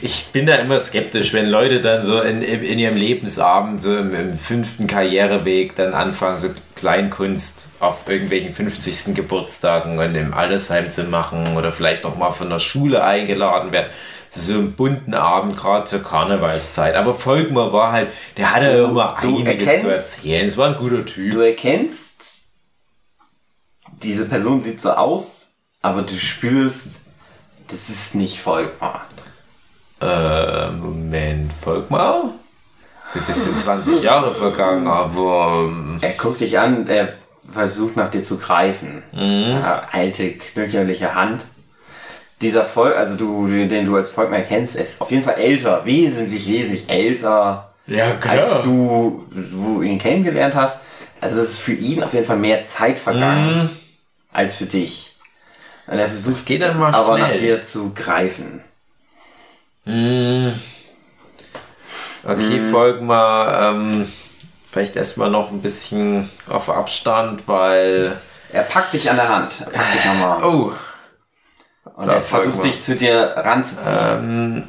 B: ich bin da immer skeptisch, wenn Leute dann so in, in ihrem Lebensabend, so im, im, fünften Karriereweg, dann anfangen, so Kleinkunst auf irgendwelchen 50. Geburtstagen und im Altersheim zu machen oder vielleicht auch mal von der Schule eingeladen werden. So ein bunten Abend, gerade zur Karnevalszeit. Aber Volkmar war halt, der hatte du, immer einiges erkennst, zu erzählen. Es war ein guter Typ.
A: Du erkennst, diese Person sieht so aus, aber du spürst, das ist nicht Volkmar.
B: Äh, Moment, Volkmar? Das sind 20 Jahre vergangen, aber. ähm,
A: Er guckt dich an, er versucht nach dir zu greifen. Ja, alte, knöcherliche Hand. Dieser Volk, also du, den du als Volkmar kennst, ist auf jeden Fall älter, wesentlich, wesentlich älter,
B: Ja,
A: als du, du ihn kennengelernt hast. Also es ist für ihn auf jeden Fall mehr Zeit vergangen als für dich. Und er versucht
B: Das geht dann mal
A: aber
B: schnell.
A: nach dir zu greifen.
B: Okay, Volkmar, ähm, vielleicht erstmal noch ein bisschen auf Abstand, weil.
A: Er packt dich an der Hand. Er packt dich nochmal.
B: Oh,
A: Und er versucht dich zu dir ranzuziehen.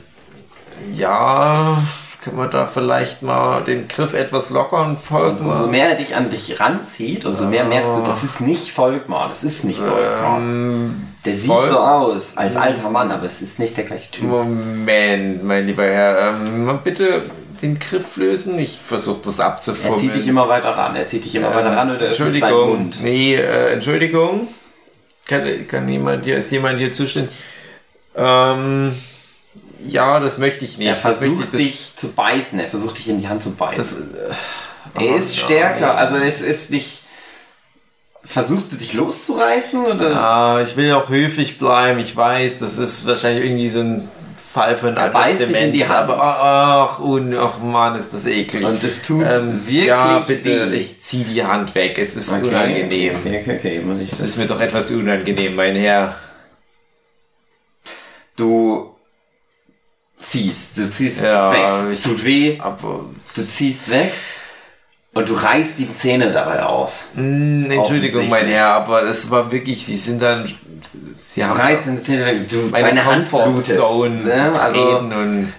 B: ja, können wir da vielleicht mal den Griff etwas lockern,
A: Und
B: Volkmar?
A: umso mehr er dich an dich ranzieht, umso mehr merkst du, das ist nicht Volkmar. Das ist nicht Volkmar. der sieht
B: Volk-
A: so aus als alter Mann, aber es ist nicht der gleiche Typ.
B: Moment, mein lieber Herr, ähm, bitte den Griff lösen. Ich versuche das
A: Er
B: abzufummeln.
A: zieht dich immer weiter ran. Er zieht dich immer weiter ran und er seinen
B: Entschuldigung.
A: Mund.
B: Nee, äh, Entschuldigung. Kann, kann jemand hier, ist jemand hier zuständig? Ähm, ja, das möchte ich nicht.
A: Er versucht
B: das,
A: dich zu beißen. Er versucht dich in die Hand zu beißen.
B: Das, äh,
A: er
B: oh
A: ist
B: nein.
A: stärker. Also es ist nicht. Versuchst du dich loszureißen oder?
B: Ah, ich will auch höflich bleiben. Ich weiß, das ist wahrscheinlich irgendwie so ein Ein
A: Er beißt dich in die
B: Demenz,
A: Hand.
B: aber ach, ach Mann, ist das eklig.
A: Und es tut wirklich
B: Ähm, Ja, bitte,
A: weh.
B: ich zieh die Hand weg. Es ist unangenehm.
A: Okay, okay, okay, muss ich.
B: Es ist mir doch etwas unangenehm, mein Herr.
A: Du ziehst, du ziehst
B: Ja,
A: weg. Es tut weh.
B: Aber,
A: Du ziehst weg und du reißt die Zähne dabei aus.
B: Hm, Entschuldigung, mein. Herr, aber es war wirklich, Sie sind dann. Sie
A: reißt deine Zähne weg. Du,
B: meine
A: deine Hand blutet. Ne? Also,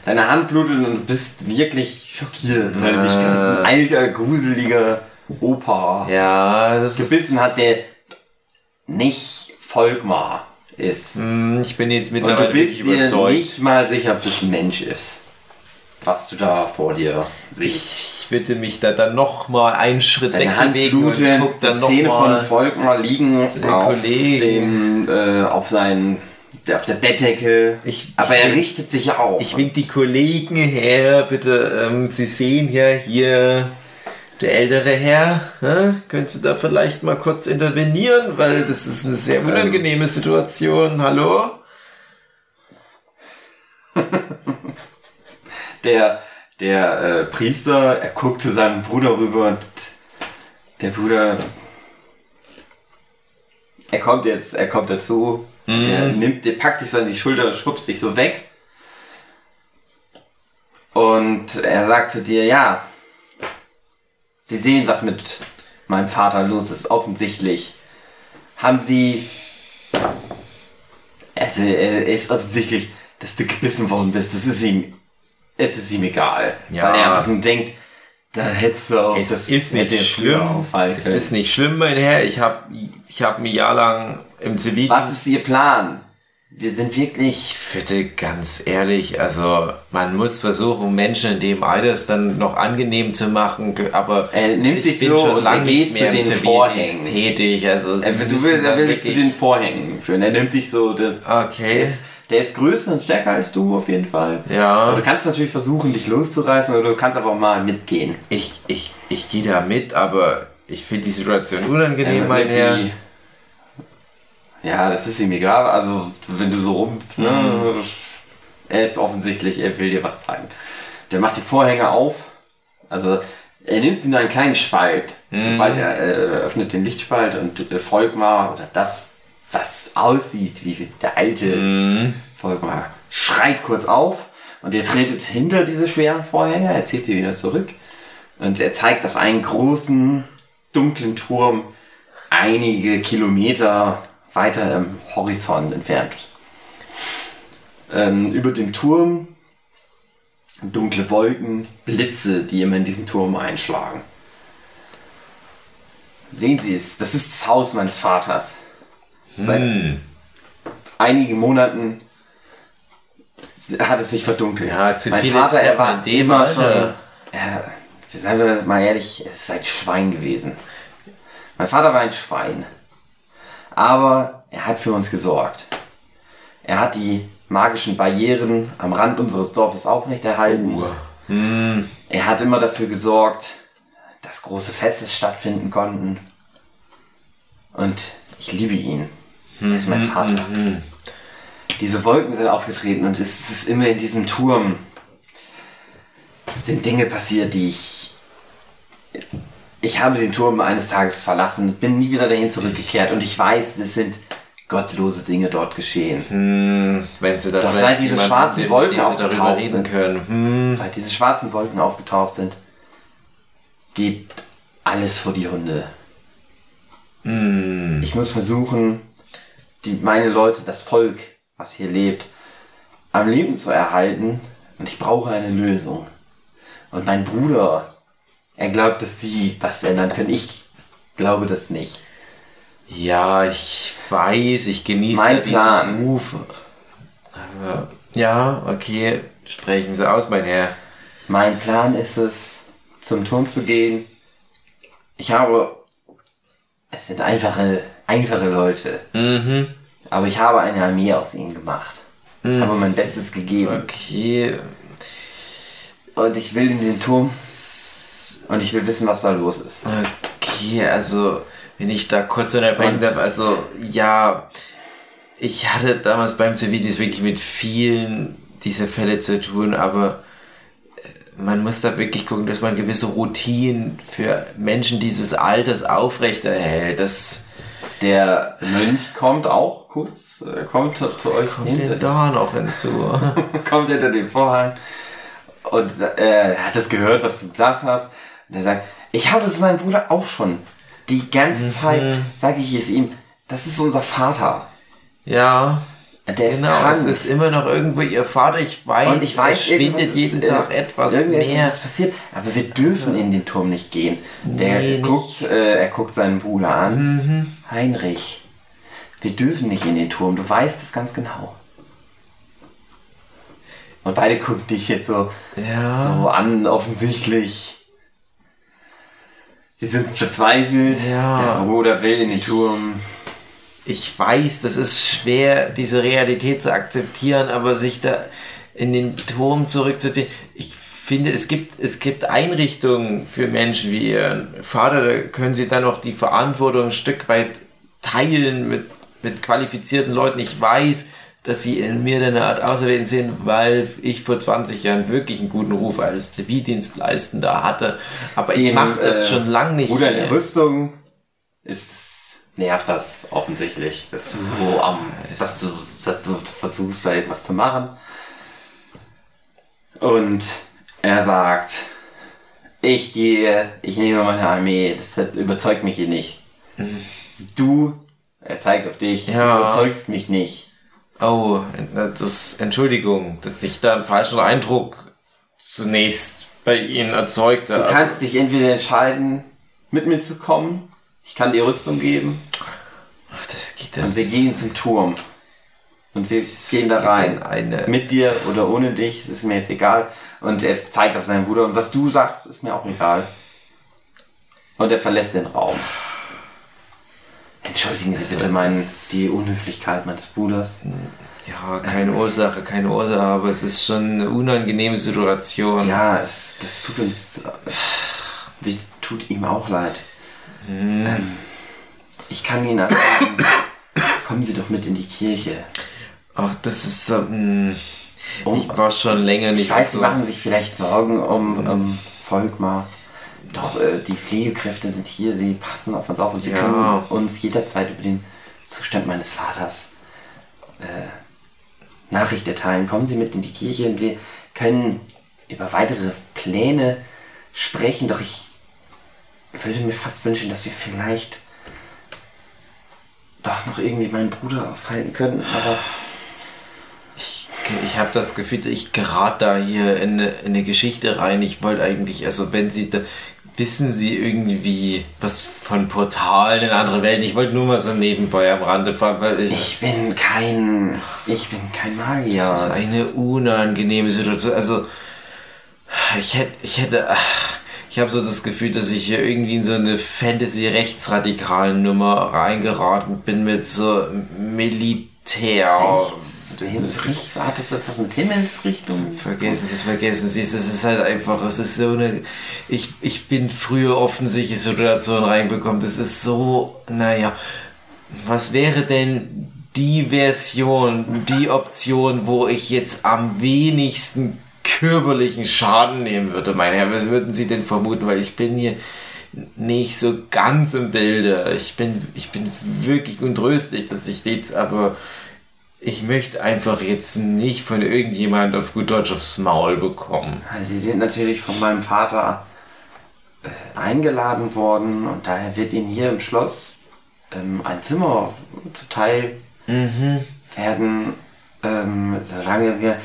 A: deine Hand blutet und du bist wirklich schockiert, weil dich
B: Ah.
A: ein alter, gruseliger Opa
B: Ja, das
A: gebissen
B: ist.
A: hat, der nicht Volkmar ist.
B: Hm, Ich bin jetzt
A: Und du
B: mittlerweile
A: bist
B: wirklich
A: dir
B: überzeugt.
A: nicht mal sicher, ob das ein Mensch ist. Was du da vor dir siehst.
B: Ich würde mich da dann noch mal einen Schritt
A: Deine Hand
B: wegbewegen und
A: bluten,
B: guck dann noch
A: Zähne von. Volkmar liegen auf, dem, äh, auf, seinen, der, auf der Bettdecke.
B: Ich-
A: Aber
B: ich
A: er richtet sich auf.
B: Ich wink die Kollegen her, bitte. Ähm, Sie sehen ja hier der ältere Herr. Hä? Können Sie da vielleicht mal kurz intervenieren, weil das ist eine sehr unangenehme Situation. Hallo?
A: der der äh, Priester, er guckt zu seinem Bruder rüber und der Bruder, er kommt jetzt, er kommt dazu, der nimmt, der packt dich so an die Schulter, schubst dich so weg. Und er sagt zu dir, ja, Sie sehen, was mit meinem Vater los ist, offensichtlich. Haben Sie, also er ist offensichtlich, dass du gebissen worden bist, das ist ihm es ist ihm egal.
B: Ja.
A: Weil er einfach nur denkt, da hättest du auch
B: Es
A: das
B: ist nicht schlimm. Es ist nicht schlimm, mein Herr. Ich habe ich hab ein Jahr lang im Zivil.
A: Was ist Ihr Plan? Wir sind wirklich.
B: Bitte ganz ehrlich, also man muss versuchen, Menschen in dem Alter es dann noch angenehm zu machen, aber
A: Er nimmt
B: ich
A: dich
B: bin
A: so
B: schon lange nicht
A: zu
B: mehr im
A: den Vorhängen.
B: tätig. Also
A: Er, du
B: müssen
A: will, er will dich zu den Vorhängen führen. Er nimmt dich so. Der,
B: Okay.
A: ist, der ist größer und stärker als du auf jeden Fall.
B: Ja.
A: Aber du kannst natürlich versuchen, dich loszureißen oder du kannst aber auch mal mitgehen.
B: Ich, ich, ich gehe da mit, aber ich finde die Situation unangenehm,
A: Er
B: mein Herr.
A: Ja, das ist ihm egal. Also, wenn du so rum. Ne,
B: Mhm.
A: er ist offensichtlich, er will dir was zeigen. Der macht die Vorhänge auf. Also, er nimmt in einen kleinen Spalt.
B: Mhm.
A: Sobald er äh, öffnet den Lichtspalt und äh, Volkmar oder das, was aussieht wie der alte
B: Mhm.
A: Volkmar, schreit kurz auf und ihr tretet hinter diese schweren Vorhänge. Er zieht sie wieder zurück. Und er zeigt auf einen großen, dunklen Turm einige Kilometer weiter im Horizont entfernt. Ähm, über dem Turm dunkle Wolken, Blitze, die immer in diesen Turm einschlagen. Sehen Sie es, das ist das Haus meines Vaters. Seit
B: Hm.
A: einigen Monaten hat es sich verdunkelt.
B: Ja, zu
A: mein Vater, er war immer schon,
B: Alter.
A: er, seien wir mal ehrlich, er ist ein Schwein gewesen. Mein Vater war ein Schwein. Aber er hat für uns gesorgt. Er hat die magischen Barrieren am Rand unseres Dorfes aufrechterhalten.
B: Uh. Mm.
A: Er hat immer dafür gesorgt, dass große Feste stattfinden konnten. Und ich liebe ihn. Er ist mein Vater. Diese Wolken sind aufgetreten und es ist immer in diesem Turm sind Dinge passiert, die ich. Ich habe den Turm eines Tages verlassen, bin nie wieder dahin zurückgekehrt und ich weiß, es sind gottlose Dinge dort geschehen.
B: Hm, wenn sie da
A: Doch seit diese schwarzen Wolken aufgetaucht sind.
B: können. Hm.
A: Seit diese schwarzen Wolken aufgetaucht sind, geht alles vor die Hunde. Ich muss versuchen, die, meine Leute, das Volk, was hier lebt, am Leben zu erhalten. Und ich brauche eine Lösung. Und mein Bruder, er glaubt, dass sie was ändern können. Ich glaube das nicht.
B: Ja, ich weiß, ich genieße
A: Mein
B: diesen
A: Plan.
B: Move. Aber, ja, okay, sprechen Sie aus, mein Herr.
A: Mein Plan ist es, zum Turm zu gehen. Ich habe. Es sind einfache, einfache Leute.
B: Mhm.
A: Aber ich habe eine Armee aus ihnen gemacht. Ich habe mein Bestes gegeben.
B: Okay.
A: Und ich will in den Turm. Und ich will wissen, was da los ist.
B: Okay, also, wenn ich da kurz unterbrechen darf, also, ja, ich hatte damals beim Civilis wirklich mit vielen dieser Fälle zu tun, aber äh, man muss da wirklich gucken, dass man gewisse Routinen für Menschen dieses Alters aufrechterhält. Das
A: Der Mönch kommt auch kurz, äh, kommt zu euch
B: kommt
A: hinter,
B: da noch hinzu.
A: kommt hinter den Vorhang und äh, hat das gehört, was du gesagt hast. Und er sagt, ich habe es meinem Bruder auch schon. Die ganze Zeit sage ich es ihm, das ist unser Vater.
B: ja,
A: Der ist
B: genau,
A: krank.
B: es ist immer noch irgendwo ihr Vater. Ich weiß,
A: und ich weiß,
B: es schwindet jeden
A: ist, äh,
B: Tag etwas mehr.
A: ist passiert. Aber wir dürfen in den Turm nicht gehen. Der
B: Nee,
A: guckt, äh, er guckt seinen Bruder an.
B: Mhm.
A: Heinrich, wir dürfen nicht in den Turm. Du weißt es ganz genau. Und beide gucken dich jetzt so,
B: Ja.
A: so an, offensichtlich. Sie sind verzweifelt.
B: Ja.
A: Der Bruder will in den Turm.
B: Ich weiß, das ist schwer, diese Realität zu akzeptieren, aber sich da in den Turm zurückzuziehen. Ich finde, es gibt, es gibt Einrichtungen für Menschen wie Ihren Vater, da können Sie dann auch die Verantwortung ein Stück weit teilen mit, mit qualifizierten Leuten. Ich weiß, dass Sie in mir eine Art Auserwählten sind, weil ich vor 20 Jahren wirklich einen guten Ruf als Zivildienstleistender hatte. Aber ich
A: Dem,
B: mache das
A: äh,
B: schon lange nicht
A: Bruder in der
B: mehr.
A: Rüstung ist nervt das offensichtlich, dass du so am, dass du, dass du versuchst da irgendwas zu machen. Und er sagt, ich gehe, ich nehme meine Armee, das überzeugt mich hier nicht. Du, er zeigt auf dich,
B: Ja.
A: du überzeugst mich nicht.
B: Oh, das, Entschuldigung, dass ich da einen falschen Eindruck zunächst bei Ihnen erzeugte.
A: Du kannst dich entweder entscheiden, mit mir zu kommen, ich kann dir Rüstung geben,
B: Ach, das geht,
A: und
B: das
A: wir
B: ist-
A: gehen zum Turm. Und wir gehen da rein.
B: Eine,
A: Mit dir oder ohne dich, es ist mir jetzt egal. Und er zeigt auf seinen Bruder und was du sagst, ist mir auch egal. Und er verlässt den Raum. Entschuldigen Sie bitte meinen, die Unhöflichkeit meines Bruders.
B: ja, keine Ursache, keine Ursache, aber es ist schon eine unangenehme Situation.
A: Ja, es, das tut uns. äh, tut ihm auch leid. Ähm, ich kann Ihnen anbieten, kommen Sie doch mit in die Kirche.
B: Ach, das ist so. mh,
A: Um-
B: ich war schon länger nicht
A: Ich weiß,
B: so.
A: Sie machen sich vielleicht Sorgen um, um Volkmar. Doch äh, die Pflegekräfte sind hier, sie passen auf uns auf und sie
B: Ja.
A: können uns jederzeit über den Zustand meines Vaters äh, Nachricht erteilen. Kommen Sie mit in die Kirche und wir können über weitere Pläne sprechen. Doch ich würde mir fast wünschen, dass wir vielleicht doch noch irgendwie meinen Bruder aufhalten können. Aber
B: Ich, ich habe das Gefühl, ich gerate da hier in eine, in eine Geschichte rein. Ich wollte eigentlich, also wenn Sie da, wissen Sie irgendwie was von Portalen in andere Welten? Ich wollte nur mal so nebenbei am Rande fahren, weil ich,
A: ich bin kein, ich bin kein Magier.
B: das ist eine unangenehme Situation. Also ich hätte, ich hätte, ach, ich habe so das Gefühl, dass ich hier irgendwie in so eine Fantasy-rechtsradikalen Nummer reingeraten bin mit so Militär.
A: Das hat das etwas mit Himmelsrichtung?
B: Vergessen Sie es, vergessen Sie es. Es ist halt einfach, es ist so eine. Ich, ich bin früher offensichtlich Situation reinbekommen. Das ist so, naja. Was wäre denn die Version, die Option, wo ich jetzt am wenigsten körperlichen Schaden nehmen würde, mein Herr? Was würden Sie denn vermuten? Weil ich bin hier nicht so ganz im Bilde. Ich bin, ich bin wirklich untröstlich, dass ich jetzt aber ich möchte einfach jetzt nicht von irgendjemand auf gut Deutsch aufs Maul bekommen.
A: Sie sind natürlich von meinem Vater äh, eingeladen worden und daher wird Ihnen hier im Schloss ähm, ein Zimmer zuteil mhm. werden, ähm, solange wir,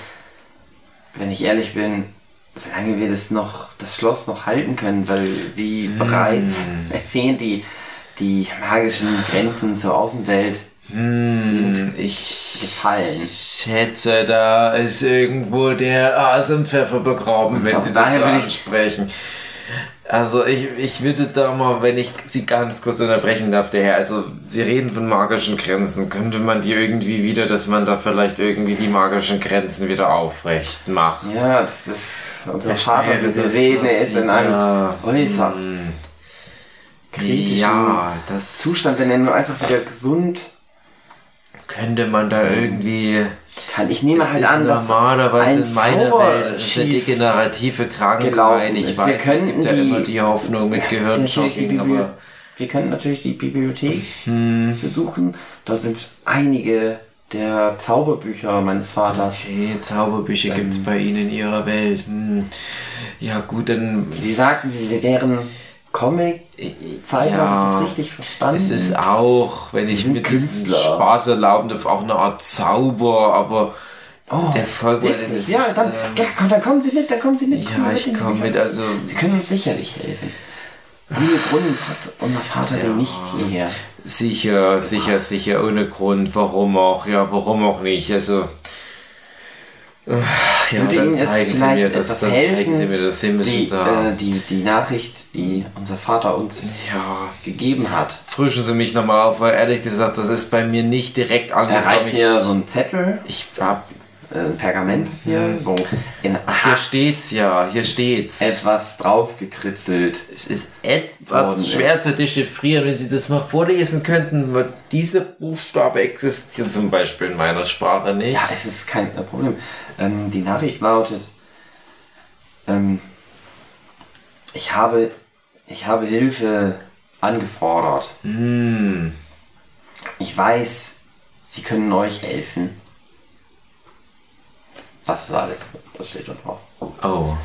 A: wenn ich ehrlich bin, solange wir das noch, das Schloss noch halten können, weil wie mhm. bereits erwähnt, die, die magischen Grenzen zur Außenwelt hm, sind ich gefallen.
B: schätze, da ist irgendwo der Asenpfeffer begraben, wenn Sie das so ansprechen. Also ich, ich würde da mal, wenn ich Sie ganz kurz unterbrechen darf, der Herr, also Sie reden von magischen Grenzen, könnte man die irgendwie wieder, dass man da vielleicht irgendwie die magischen Grenzen wieder aufrecht macht?
A: Ja, das ist unser Vater, sehen, er ist in einem äußerst hm. kritischen ja, Zustand, wenn er nur einfach wieder gesund
B: könnte man da irgendwie.
A: Kann ich nehme halt an,
B: dass normalerweise in meiner Welt das ist eine degenerative Krankheit. Ich weiß, es gibt ja immer die Hoffnung mit Gehirnjogging, aber
A: wir können natürlich die Bibliothek hm. besuchen. Da sind einige der Zauberbücher meines Vaters.
B: Okay, Zauberbücher ähm, gibt es bei Ihnen in Ihrer Welt. Hm. Ja, gut, dann.
A: Sie sagten, Sie wären Comic zeigen, ja, habe ich das richtig verstanden?
B: Es ist auch, wenn ich mit Künstler. Spaß erlauben darf, auch eine Art Zauber, aber oh, der Folge
A: ist. Ja, dann, äh, dann kommen Sie mit, dann kommen Sie mit.
B: Ja, kommen ich komme mit, also.
A: Sie können uns sicherlich helfen. Ohne Grund hat unser Vater ja, sie nicht hierher.
B: Sicher, sicher, sicher, ohne Grund. Warum auch? Ja, warum auch nicht? Also.
A: Ja, würde Ihnen es vielleicht das, etwas helfen, Sie mir das. Sie müssen die, da. Äh, die, die Nachricht, die unser Vater uns ja. gegeben hat.
B: Frischen Sie mich nochmal auf, weil ehrlich gesagt, das ist bei mir nicht direkt
A: angekommen. Erreicht ihr so einen Zettel?
B: Ich habe
A: äh, Pergament hier, mhm. wo
B: in Ach, hier steht's ja, hier steht's.
A: Etwas drauf gekritzelt.
B: Es ist etwas schwer zu dechiffrieren, wenn Sie das mal vorlesen könnten, weil diese Buchstabe existieren zum Beispiel in meiner Sprache nicht.
A: Ja, es ist kein Problem. Ähm, die Nachricht lautet, ähm, ich habe, ich habe Hilfe angefordert. Mm. Ich weiß, sie können euch helfen. Das ist alles. Das steht schon drauf.
B: Oh.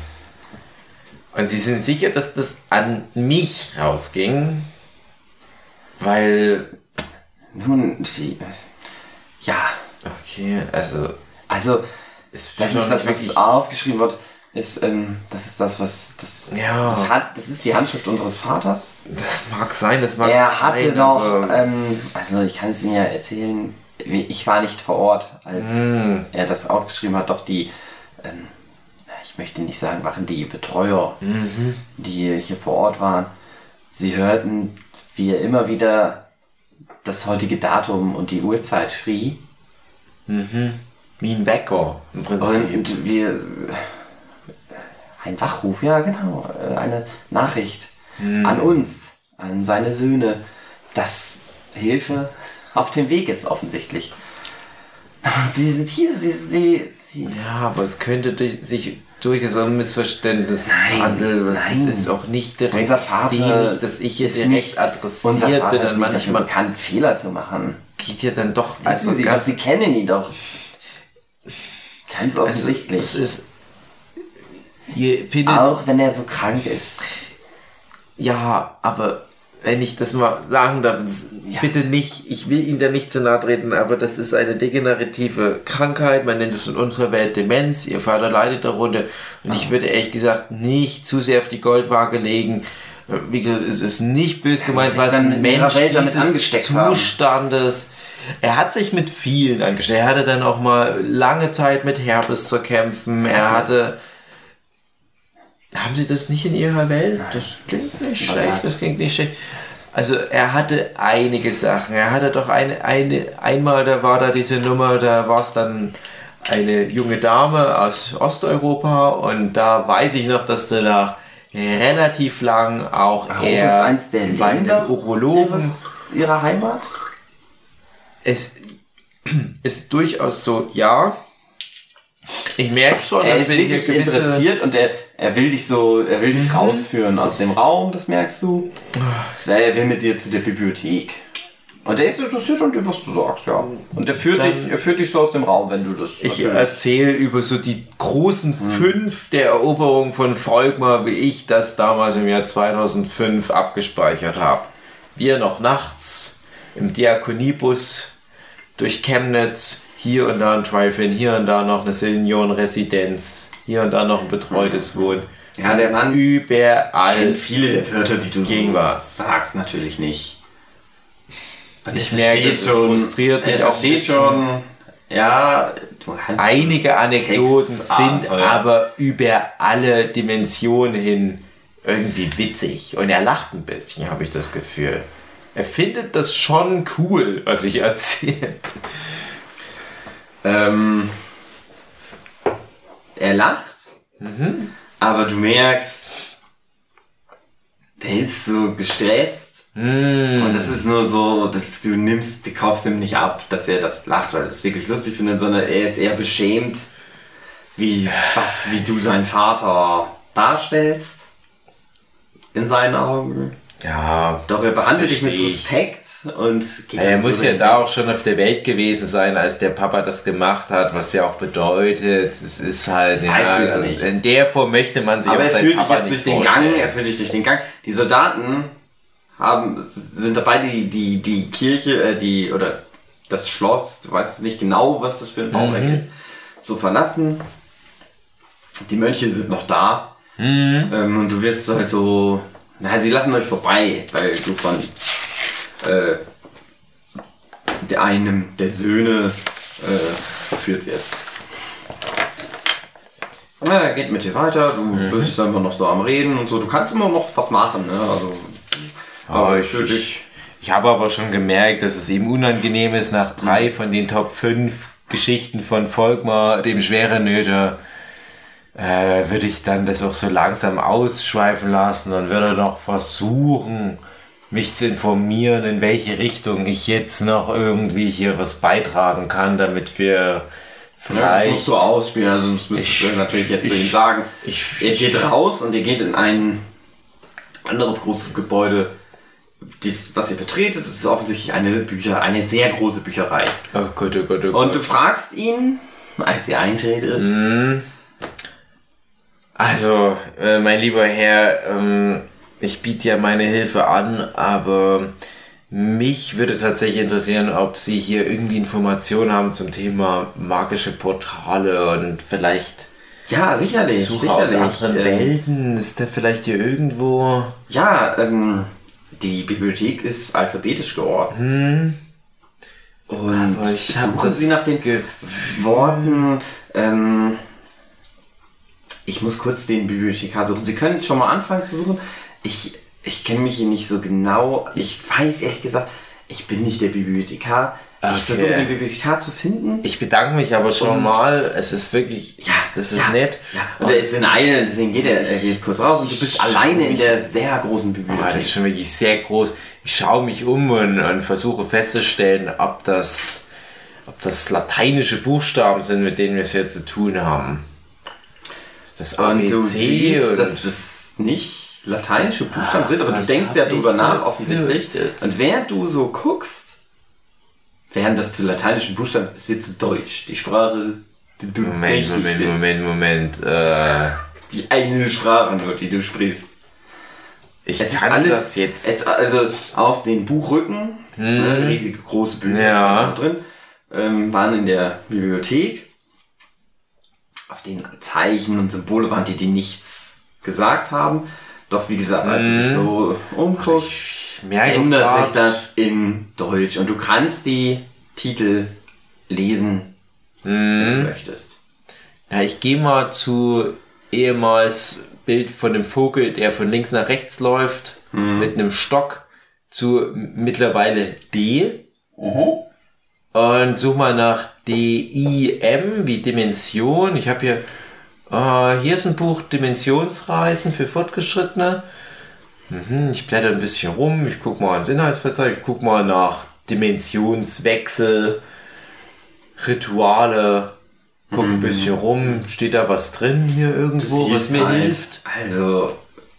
B: Und Sie sind sicher, dass das an mich rausging? Weil.
A: Nun, sie. Ja.
B: Okay, also.
A: Also, ist das ist das, was aufgeschrieben wird. Ist, ähm, das ist das, was. Das, ja. das, hat, das ist die Handschrift unseres Vaters.
B: Das mag sein, das mag
A: er sein. Er hatte noch. Ähm, also, ich kann es Ihnen ja erzählen ich war nicht vor Ort, als mm. er das aufgeschrieben hat, doch die, ähm, ich möchte nicht sagen, waren die Betreuer, mhm. die hier vor Ort waren. Sie hörten, wie er immer wieder das heutige Datum und die Uhrzeit schrie.
B: Mhm. Wie ein Wecker
A: im Prinzip. Und wir. Ein Wachruf, ja, genau. Eine Nachricht mhm. an uns, an seine Söhne, dass Hilfe auf dem Weg ist, offensichtlich. Sie sind hier, sie, sie, sie.
B: Ja, aber es könnte durch, sich durchaus um Missverständnis nein, handeln. Nein. Das ist auch nicht direkt.
A: Unser Vater
B: ich nicht, dass ich hier direkt nicht, adressiert
A: unser Vater bin. Ist nicht manchmal bekannt, Fehler zu machen.
B: Geht ja dann doch.
A: Also sie, doch, sie kennen ihn doch. Ganz offensichtlich.
B: Also, es ist.
A: Auch wenn er so krank ist.
B: Ja, aber wenn ich das mal sagen darf, ja. bitte nicht, ich will Ihnen da nicht zu nahe treten, aber das ist eine degenerative Krankheit, man nennt es in unserer Welt Demenz, Ihr Vater leidet darunter und ah. ich würde ehrlich gesagt nicht zu sehr auf die Goldwaage legen. Wie gesagt, es ist nicht bös gemeint, was ein Mensch dieses Zustandes... Haben. Er hat sich mit vielen angesteckt. Er hatte dann auch mal lange Zeit mit Herpes zu kämpfen. Er hatte Haben Sie das nicht in Ihrer Welt? Das klingt
A: das
B: nicht schlecht. Das klingt nicht schlecht. Also er hatte einige Sachen. Er hatte doch eine, eine einmal, da war da diese Nummer, da war es dann eine junge Dame aus Osteuropa und da weiß ich noch, dass danach relativ lang auch
A: Europa
B: er
A: ist eins der
B: bei einem Urologen
A: ihres, ihrer Heimat.
B: es ist durchaus so, ja. Ich merke schon,
A: Er
B: dass wir hier gewisse
A: interessiert und er, er will dich so, er will
B: Mhm.
A: dich rausführen aus dem Raum, das merkst du. Ja, Er will mit dir zu der Bibliothek. Und er ist interessiert an dem, was du sagst, ja. Und er führt,
B: Dann-
A: dich, er führt dich so aus dem Raum, wenn du das.
B: Ich erzähle über so die großen fünf der Eroberung von Volkmar, wie ich das damals im Jahr 2005 abgespeichert habe. Wir noch nachts im Diakoniebus durch Chemnitz, hier und da ein Drive-In, hier und da noch eine Seniorenresidenz, hier und da noch ein betreutes Wohnen.
A: ja, der Mann
B: Überall
A: kennt viele der Wörter, die du so
B: was.
A: sagst, natürlich nicht. Und
B: Ich
A: er
B: merke, es frustriert mich auch ein
A: schon, ja, du hast
B: Einige Anekdoten sind aber über alle Dimensionen hin irgendwie witzig. Und er lacht ein bisschen, habe ich das Gefühl. Er findet das schon cool, was ich erzähle.
A: Ähm, er lacht,
B: Mhm.
A: aber du merkst, der ist so gestresst.
B: Mm.
A: Und das ist nur so, dass du nimmst, du kaufst ihm nicht ab, dass er das lacht, weil er das wirklich lustig findet, sondern er ist eher beschämt, wie, was, wie du seinen Vater darstellst. In seinen Augen.
B: Ja,
A: Doch er behandelt dich mit. Respekt und geht
B: er
A: also
B: muss ja da auch schon auf der Welt gewesen sein, als der Papa das gemacht hat, was ja auch bedeutet, es ist halt,
A: Das ja nicht.
B: in der Form möchte man sich
A: Aber
B: auch
A: er
B: seinen Papa
A: jetzt durch
B: nicht
A: den
B: vorstellen.
A: Gang, er führt dich durch den Gang. Die Soldaten haben, sind dabei, die, die, die Kirche, äh, die, oder das Schloss, du weißt nicht genau, was das für ein Bauwerk
B: Mhm.
A: ist, zu verlassen. Die Mönche sind noch da.
B: Mhm.
A: Ähm, und du wirst halt so, na, sie lassen euch vorbei, weil du von äh, der einem der Söhne äh, geführt wirst. Na, geht mit dir weiter, du
B: Mhm.
A: bist einfach noch so am Reden und so. Du kannst immer noch was machen, ne? Also,
B: Aber
A: ich
B: ich, ich, ich habe aber schon gemerkt, dass es ihm unangenehm ist, nach drei von den Top 5 Geschichten von Volkmar, dem schweren Nöter, äh, würde ich dann das auch so langsam ausschweifen lassen und würde noch versuchen, mich zu informieren, in welche Richtung ich jetzt noch irgendwie hier was beitragen kann, damit wir
A: Ja, das
B: vielleicht...
A: musst du ausspielen, also das müsstest du natürlich jetzt zu ihm sagen.
B: ich-
A: ihr geht raus und ihr geht in ein anderes großes Gebäude. Dies, was ihr betretet, das ist offensichtlich eine Bücher, eine sehr große Bücherei.
B: oh Gott, oh Gott, oh Gott.
A: Und du fragst ihn, als ihr eintretet,
B: Mhm. Also, äh, mein lieber Herr, ähm, ich biete ja meine Hilfe an, aber mich würde tatsächlich interessieren, ob Sie hier irgendwie Informationen haben zum Thema magische Portale und vielleicht
A: ja, sicherlich,
B: Suche aus
A: sicherlich.
B: anderen
A: ähm,
B: Welten. Ist der vielleicht hier irgendwo?
A: Ja, ähm, die Bibliothek ist alphabetisch geordnet. Und
B: Hm. Hab
A: suchen Sie nach den Worten. Ähm, ich muss kurz den Bibliothekar suchen. Sie können schon mal anfangen zu suchen. Ich, ich kenne mich hier nicht so genau. Ich weiß ehrlich gesagt, ich bin nicht der Bibliothekar. Ich
B: Okay.
A: versuche den Bibliothekar zu finden.
B: Ich bedanke mich aber schon
A: Und-
B: mal. Es ist wirklich,
A: Ja,
B: das ist
A: ja,
B: nett.
A: Ja, und er ist in Eile, deswegen geht er, er geht kurz raus und du bist alleine in der sehr großen
B: Oh,
A: Bibliothek.
B: das ist schon wirklich sehr groß. Ich schaue mich um und, und versuche festzustellen, ob das, ob das lateinische Buchstaben sind, mit denen wir es hier zu tun haben. Das
A: Und du
B: ABC
A: siehst,
B: und
A: dass das nicht lateinische Buchstaben
B: Ah,
A: sind, aber du denkst ja drüber nach, offensichtlich.
B: befürchtet.
A: Und während du so guckst, während das zu lateinischen Buchstaben, es wird zu Deutsch. Die Sprache, die du
B: Moment, Moment,
A: bist.
B: Moment, Moment. Äh,
A: Die eine Sprache nur, die du sprichst.
B: ich
A: Es ist
B: kann
A: alles,
B: das jetzt.
A: Es, also auf den Buchrücken, ne, riesige große Bücher
B: Ja.
A: drin, ähm, waren in der Bibliothek. Den Zeichen und Symbole waren die, die nichts gesagt haben. Doch wie gesagt, als du dich so umguckst,
B: ich merke
A: ändert
B: grad-
A: sich das in Deutsch und du kannst die Titel lesen, wenn
B: Mhm.
A: du möchtest.
B: Ja, ich gehe mal zu ehemals Bild von einem Vogel, der von links nach rechts läuft, mit einem Stock, zu mittlerweile D. Und such mal nach DIM wie Dimension. Ich habe hier, äh, hier ist ein Buch Dimensionsreisen für Fortgeschrittene. Mhm, ich blätter ein bisschen rum, ich gucke mal ans Inhaltsverzeichnis, ich gucke mal nach Dimensionswechsel, Rituale, guck ein bisschen rum, steht da was drin hier irgendwo, was mir
A: halt,
B: hilft?
A: Also,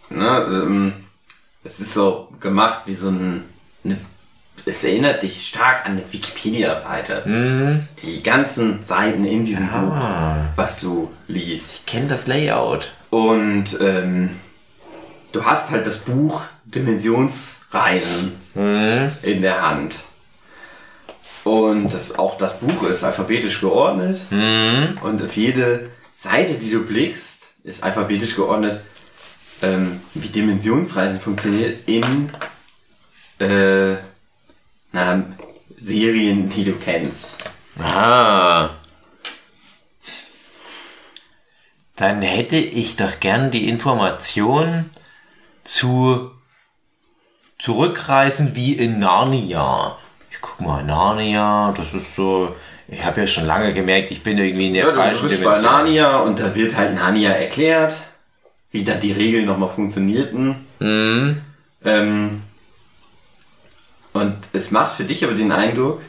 A: ne, ähm, es ist so gemacht wie so ein. Eine, es erinnert dich stark an eine Wikipedia-Seite.
B: Mhm.
A: Die ganzen Seiten in diesem
B: Ah.
A: Buch, was du liest.
B: Ich kenne das Layout.
A: Und ähm, du hast halt das Buch Dimensionsreisen
B: Mhm.
A: in der Hand. Und das, auch das Buch ist alphabetisch geordnet.
B: Mhm.
A: Und auf jede Seite, die du blickst, ist alphabetisch geordnet, ähm, wie Dimensionsreisen funktioniert in äh, na, Serien, die du kennst.
B: Ah. Dann hätte ich doch gern die Information zu Zurückreisen wie in Narnia. Ich guck mal, Narnia, das ist so. Ich habe ja schon lange gemerkt, ich bin irgendwie in der
A: Ja, du
B: falschen
A: bist bei
B: Dimension.
A: Narnia und da wird halt Narnia erklärt, wie da die Regeln nochmal funktionierten.
B: Mhm.
A: Ähm, und es macht für dich aber den Eindruck,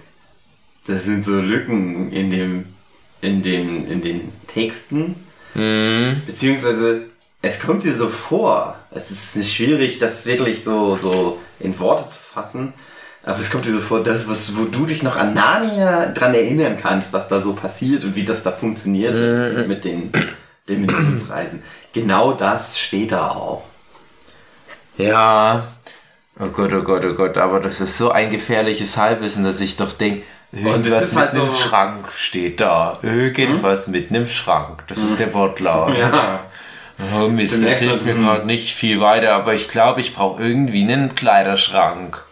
A: das sind so Lücken in dem, in dem, in den Texten,
B: Mhm.
A: beziehungsweise es kommt dir so vor. Es ist schwierig, das wirklich so, so in Worte zu fassen. Aber es kommt dir so vor, das, was, wo du dich noch an Narnia dran erinnern kannst, was da so passiert und wie das da funktioniert mit den Dimensionsreisen. Genau das steht da auch.
B: Ja. Oh Gott, oh Gott, oh Gott, aber das ist so ein gefährliches Halbwissen, dass ich doch denke, irgendwas mit
A: halt
B: einem
A: so-
B: Schrank steht da. Irgendwas mit einem Schrank. Das ist der Wortlaut.
A: Ja.
B: Oh Mist,
A: Du
B: das hilft mir
A: hm.
B: gerade nicht viel weiter, aber ich glaube, ich brauche irgendwie einen Kleiderschrank.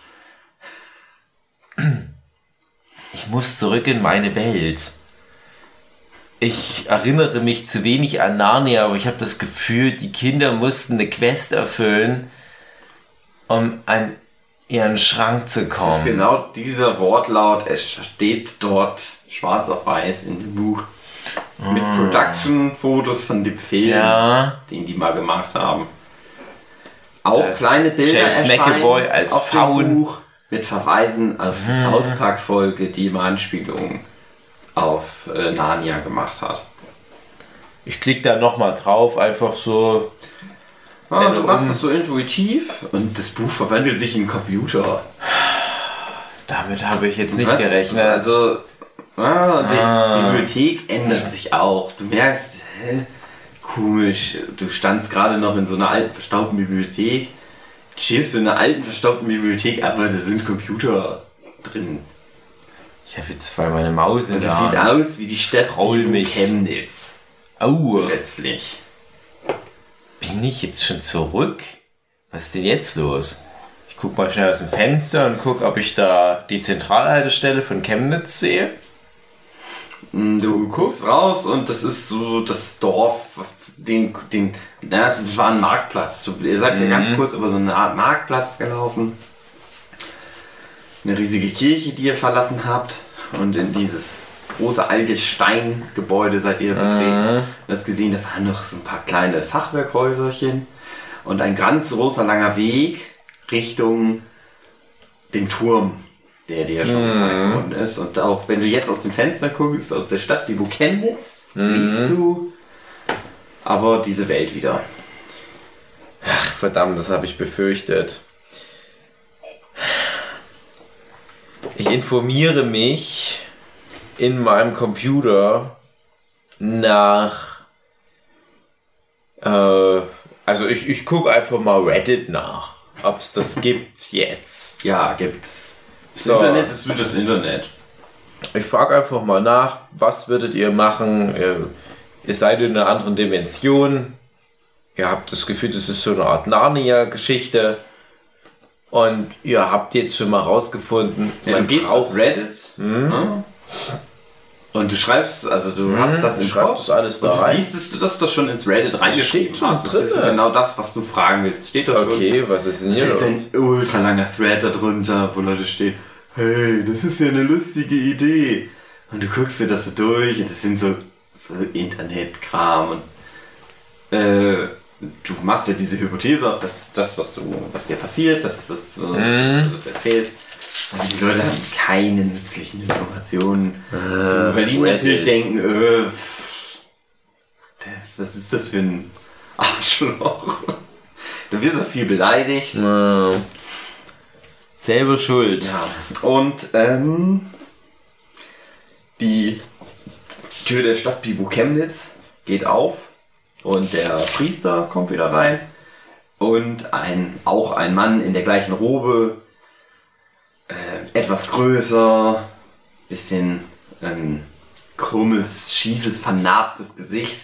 B: Ich muss zurück in meine Welt. Ich erinnere mich zu wenig an Narnia, aber ich habe das Gefühl, die Kinder mussten eine Quest erfüllen, um an ihren Schrank zu
A: Das ist
B: kommen.
A: genau dieser Wortlaut. Es steht dort schwarz auf weiß in dem Buch. Mit Production-Fotos von dem Film,
B: Ja.
A: den die mal gemacht haben. Auch
B: Das
A: kleine Bilder
B: James
A: erscheinen
B: McAvoy als
A: auf
B: Faun.
A: dem Buch mit Verweisen auf die Hauspark-Folge, die immer Anspielungen auf äh, Narnia gemacht hat.
B: Ich klicke da nochmal drauf, einfach so.
A: Ah, du machst das so intuitiv und das Buch verwandelt sich in einen Computer.
B: Damit habe ich jetzt nicht
A: Was?
B: gerechnet.
A: Also, ah, die
B: Ah.
A: Bibliothek ändert sich auch. Du merkst, hä, komisch, du standst gerade noch in so einer alten, verstaubten Bibliothek. Du in einer alten, verstaubten Bibliothek, aber da sind Computer drin.
B: ich habe jetzt voll meine Maus in
A: Und
B: der
A: das sieht
B: Hand.
A: aus wie die Stadt
B: mich.
A: Chemnitz.
B: Au,
A: Plötzlich.
B: Bin ich jetzt schon zurück? Was ist denn jetzt los? Ich guck mal schnell aus dem Fenster und guck, ob ich da die Zentralhaltestelle von Chemnitz sehe.
A: Mm, Du guckst raus und das ist so das Dorf, den, den, das war ein Marktplatz. Ihr seid ja ganz kurz über so eine Art Marktplatz gelaufen. Eine riesige Kirche, die ihr verlassen habt. Und in dieses große alte Steingebäude seid ihr betreten. Du hast gesehen, da waren noch so ein paar kleine Fachwerkhäuserchen. Und ein ganz großer langer Weg Richtung dem Turm, der dir schon gezeigt worden ist. Und auch wenn du jetzt aus dem Fenster guckst, aus der Stadt, die du Chemnitz, siehst du aber diese Welt wieder.
B: Ach, verdammt, das habe ich befürchtet. Ich informiere mich in meinem Computer nach. Äh, also ich, ich gucke einfach mal Reddit nach, ob es das gibt jetzt.
A: Ja, gibt's. Das
B: So.
A: Internet ist wie das Internet.
B: Ich frage einfach mal nach, was würdet ihr machen? Ihr, ihr seid in einer anderen Dimension. Ihr habt das Gefühl, das ist so eine Art Narnia-Geschichte. Und ihr habt jetzt schon mal rausgefunden,
A: Ja, du gehst
B: braucht-
A: auf Reddit ja, Und du schreibst, also du hast das im Kopf.
B: das alles da
A: und du
B: rein.
A: siehst, dass du das doch schon ins Reddit reingeschrieben
B: schon
A: hast. Das ist genau das, was du fragen willst. Steht doch schon.
B: Okay, was ist denn hier
A: Das
B: los?
A: ist ein ultra langer Thread darunter, wo Leute stehen, hey, das ist ja eine lustige Idee. Und du guckst dir das so durch und das sind so, so Internetkram und äh, du machst dir diese Hypothese, ob das, das was, du, was dir passiert, dass, das, äh, dass du das erzählst. Und die Leute haben keine nützlichen Informationen. zu, weil die
B: Reddit.
A: natürlich denken, äh, was ist das für ein Arschloch? Du wirst auch viel beleidigt.
B: Na, selber schuld.
A: Ja. Und ähm, die Tür der Stadt Bibu Chemnitz geht auf und der Priester kommt wieder rein und ein, auch ein Mann in der gleichen Robe, äh, etwas größer, bisschen ähm, krummes, schiefes, vernarbtes Gesicht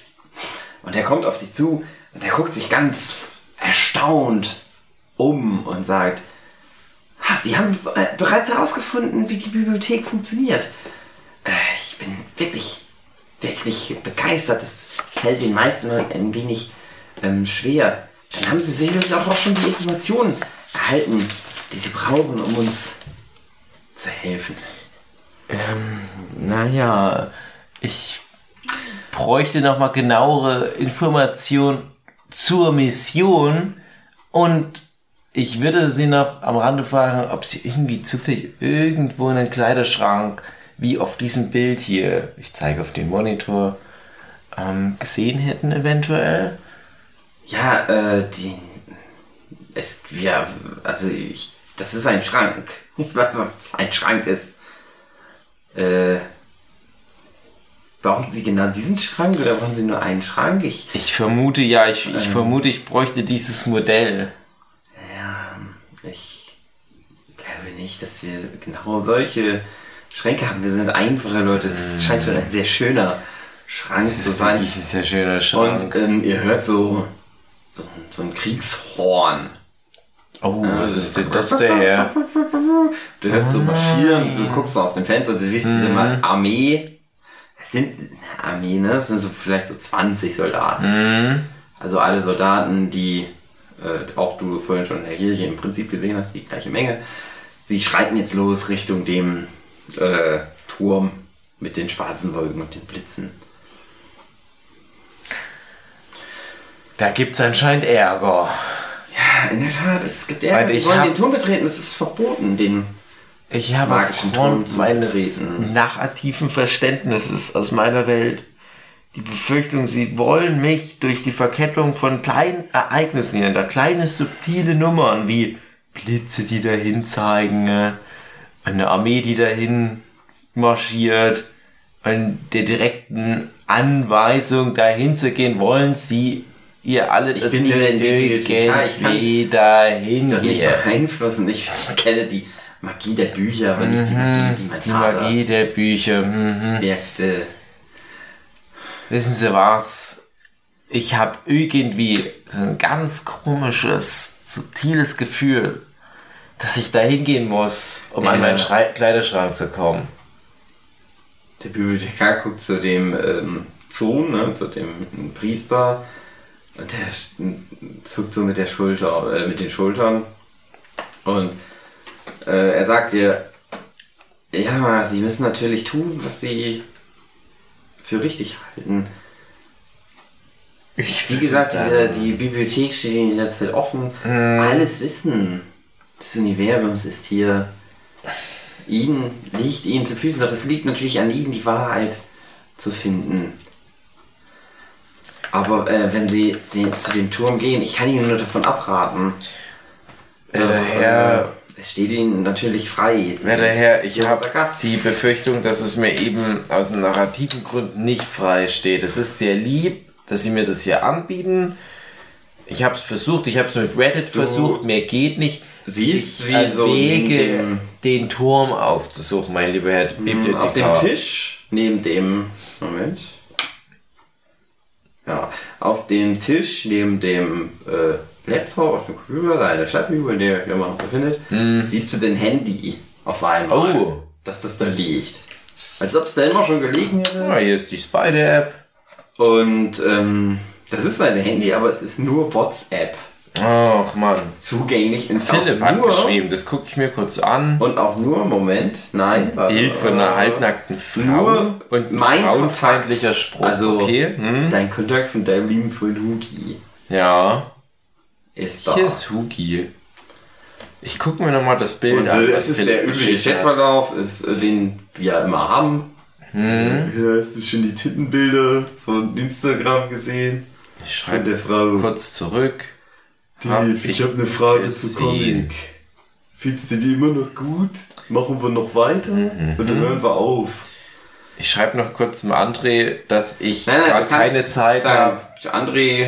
A: und er kommt auf dich zu und er guckt sich ganz erstaunt um und sagt, Hast, die haben äh, bereits herausgefunden, wie die Bibliothek funktioniert. Äh, ich bin wirklich, wirklich begeistert. Das fällt den meisten ein wenig ähm, schwer. Dann haben sie sicherlich auch schon die Informationen erhalten, die sie brauchen, um uns zu helfen.
B: Naja, ich bräuchte noch mal genauere Informationen zur Mission und ich würde Sie noch am Rande fragen, ob Sie irgendwie zufällig irgendwo einen Kleiderschrank wie auf diesem Bild hier, ich zeige auf den Monitor, ähm, gesehen hätten eventuell.
A: Ja, äh, die. Es, ja, also ich. Das ist ein Schrank. Ich weiß, was ein Schrank ist. Äh. Brauchen Sie genau diesen Schrank oder brauchen Sie nur einen Schrank? Ich.
B: Ich vermute ja, ich, ich vermute, ich bräuchte dieses Modell.
A: Ja, ich glaube nicht, dass wir genau solche Schränke haben. Wir sind einfache Leute. Das scheint schon ein sehr schöner Schrank zu sein.
B: Das ist ein sehr schöner Schrank.
A: Und ähm, ihr hört so, so, so ein Kriegshorn.
B: Oh, was ist denn das der Herr?
A: Du hörst so marschieren, du guckst aus dem Fenster, du siehst diese mal Armee. Es sind eine Armee, ne? Es sind so vielleicht so 20 Soldaten. Also alle Soldaten, die äh, auch du vorhin schon in der Kirche im Prinzip gesehen hast, die gleiche Menge. Sie schreiten jetzt los Richtung dem äh, Turm mit den schwarzen Wolken und den Blitzen.
B: Da gibt's anscheinend Ärger.
A: Ja, in der Tat, es gibt Ärger, die
B: ich
A: wollen den Turm betreten, es ist verboten, den
B: Ich habe
A: Magischen Turm zu
B: meines
A: betreten.
B: narrativen Verständnisses aus meiner Welt die Befürchtung, sie wollen mich durch die Verkettung von kleinen Ereignissen hier, da kleine subtile Nummern wie Blitze, die dahin zeigen, äh, eine Armee, die dahin marschiert, und der direkten Anweisung dahin zu gehen, wollen sie ihr alle
A: Ich
B: das
A: bin
B: nicht
A: nur Bibliothekar, ich kann sie
B: dahin
A: doch nicht beeinflussen. Ich kenne die Magie der Bücher, aber nicht die Magie, die mein
B: Mhm. Die Magie der Bücher. Mhm.
A: wirkte.
B: Wissen Sie was? Ich habe irgendwie so ein ganz komisches, subtiles Gefühl, dass ich da hingehen muss, um
A: Ja.
B: an meinen Schrei Kleiderschrank zu kommen.
A: Der Bibliothekar guckt zu dem ähm, Sohn, ne, zu dem Priester, und der zuckt so mit der Schulter, äh, mit den Schultern. Und äh, er sagt dir, ja, sie müssen natürlich tun, was sie für richtig halten.
B: Ich
A: Wie gesagt, diese, die Bibliothek steht ihnen jederzeit offen. Alles Wissen des Universums ist hier. Ihnen liegt ihnen zu Füßen, doch es liegt natürlich an ihnen, die Wahrheit zu finden. Aber äh, wenn sie den, zu dem Turm gehen, ich kann ihnen nur davon abraten. Doch,
B: Herr-
A: äh, es steht ihnen natürlich frei. Sie
B: Werter
A: sind
B: Herr, ich habe die Befürchtung, dass es mir eben aus narrativen Gründen nicht frei steht. Es ist sehr lieb, dass Sie mir das hier anbieten. Ich habe es versucht, ich habe es mit Reddit versucht, mir geht nicht.
A: siehst,
B: ich
A: so
B: erwäge,
A: dem-
B: den Turm aufzusuchen, mein lieber Herr Bibliothekar.
A: Auf dem Tisch neben dem. Moment. Ja, auf dem Tisch neben dem äh, Laptop, auf dem Computer, deine Stadtbibel, in der ihr immer noch befindet, siehst du dein Handy auf einmal.
B: Oh.
A: Dass das da liegt. Als ob es da immer schon gelegen hätte.
B: Ah, hier ist die Spider-App.
A: Und ähm, das ist sein Handy, aber es ist nur WhatsApp.
B: Ach man.
A: Zugänglich in
B: Philipp hat geschrieben, das gucke ich mir kurz an.
A: Und auch nur, Moment, nein. warte,
B: Bild von einer
A: äh,
B: halbnackten Frau
A: nur
B: und ein
A: mein
B: frauenfeindlicher. Spruch.
A: Also,
B: okay. Hm?
A: Dein Kontakt von deinem lieben Freund Huki
B: Ja.
A: ist da.
B: Hier ist Hugi. Ich gucke mir nochmal das Bild
A: Und
B: an.
A: äh,
B: was
A: es ist
B: Philipp
A: der übliche. Chatverlauf, ist, äh, den wir immer haben.
B: Hm?
A: Ja, hast du schon die Tittenbilder von Instagram gesehen?
B: Ich schreibe
A: der Frau.
B: kurz zurück.
A: Dave,
B: Hab
A: ich,
B: ich
A: habe eine Frage zu. Comic. Findest du die immer noch gut? Machen wir noch weiter?
B: Mhm.
A: Und dann hören wir auf.
B: Ich schreibe noch kurz dem André, dass ich
A: Nein, nein, du
B: keine Zeit habe.
A: André.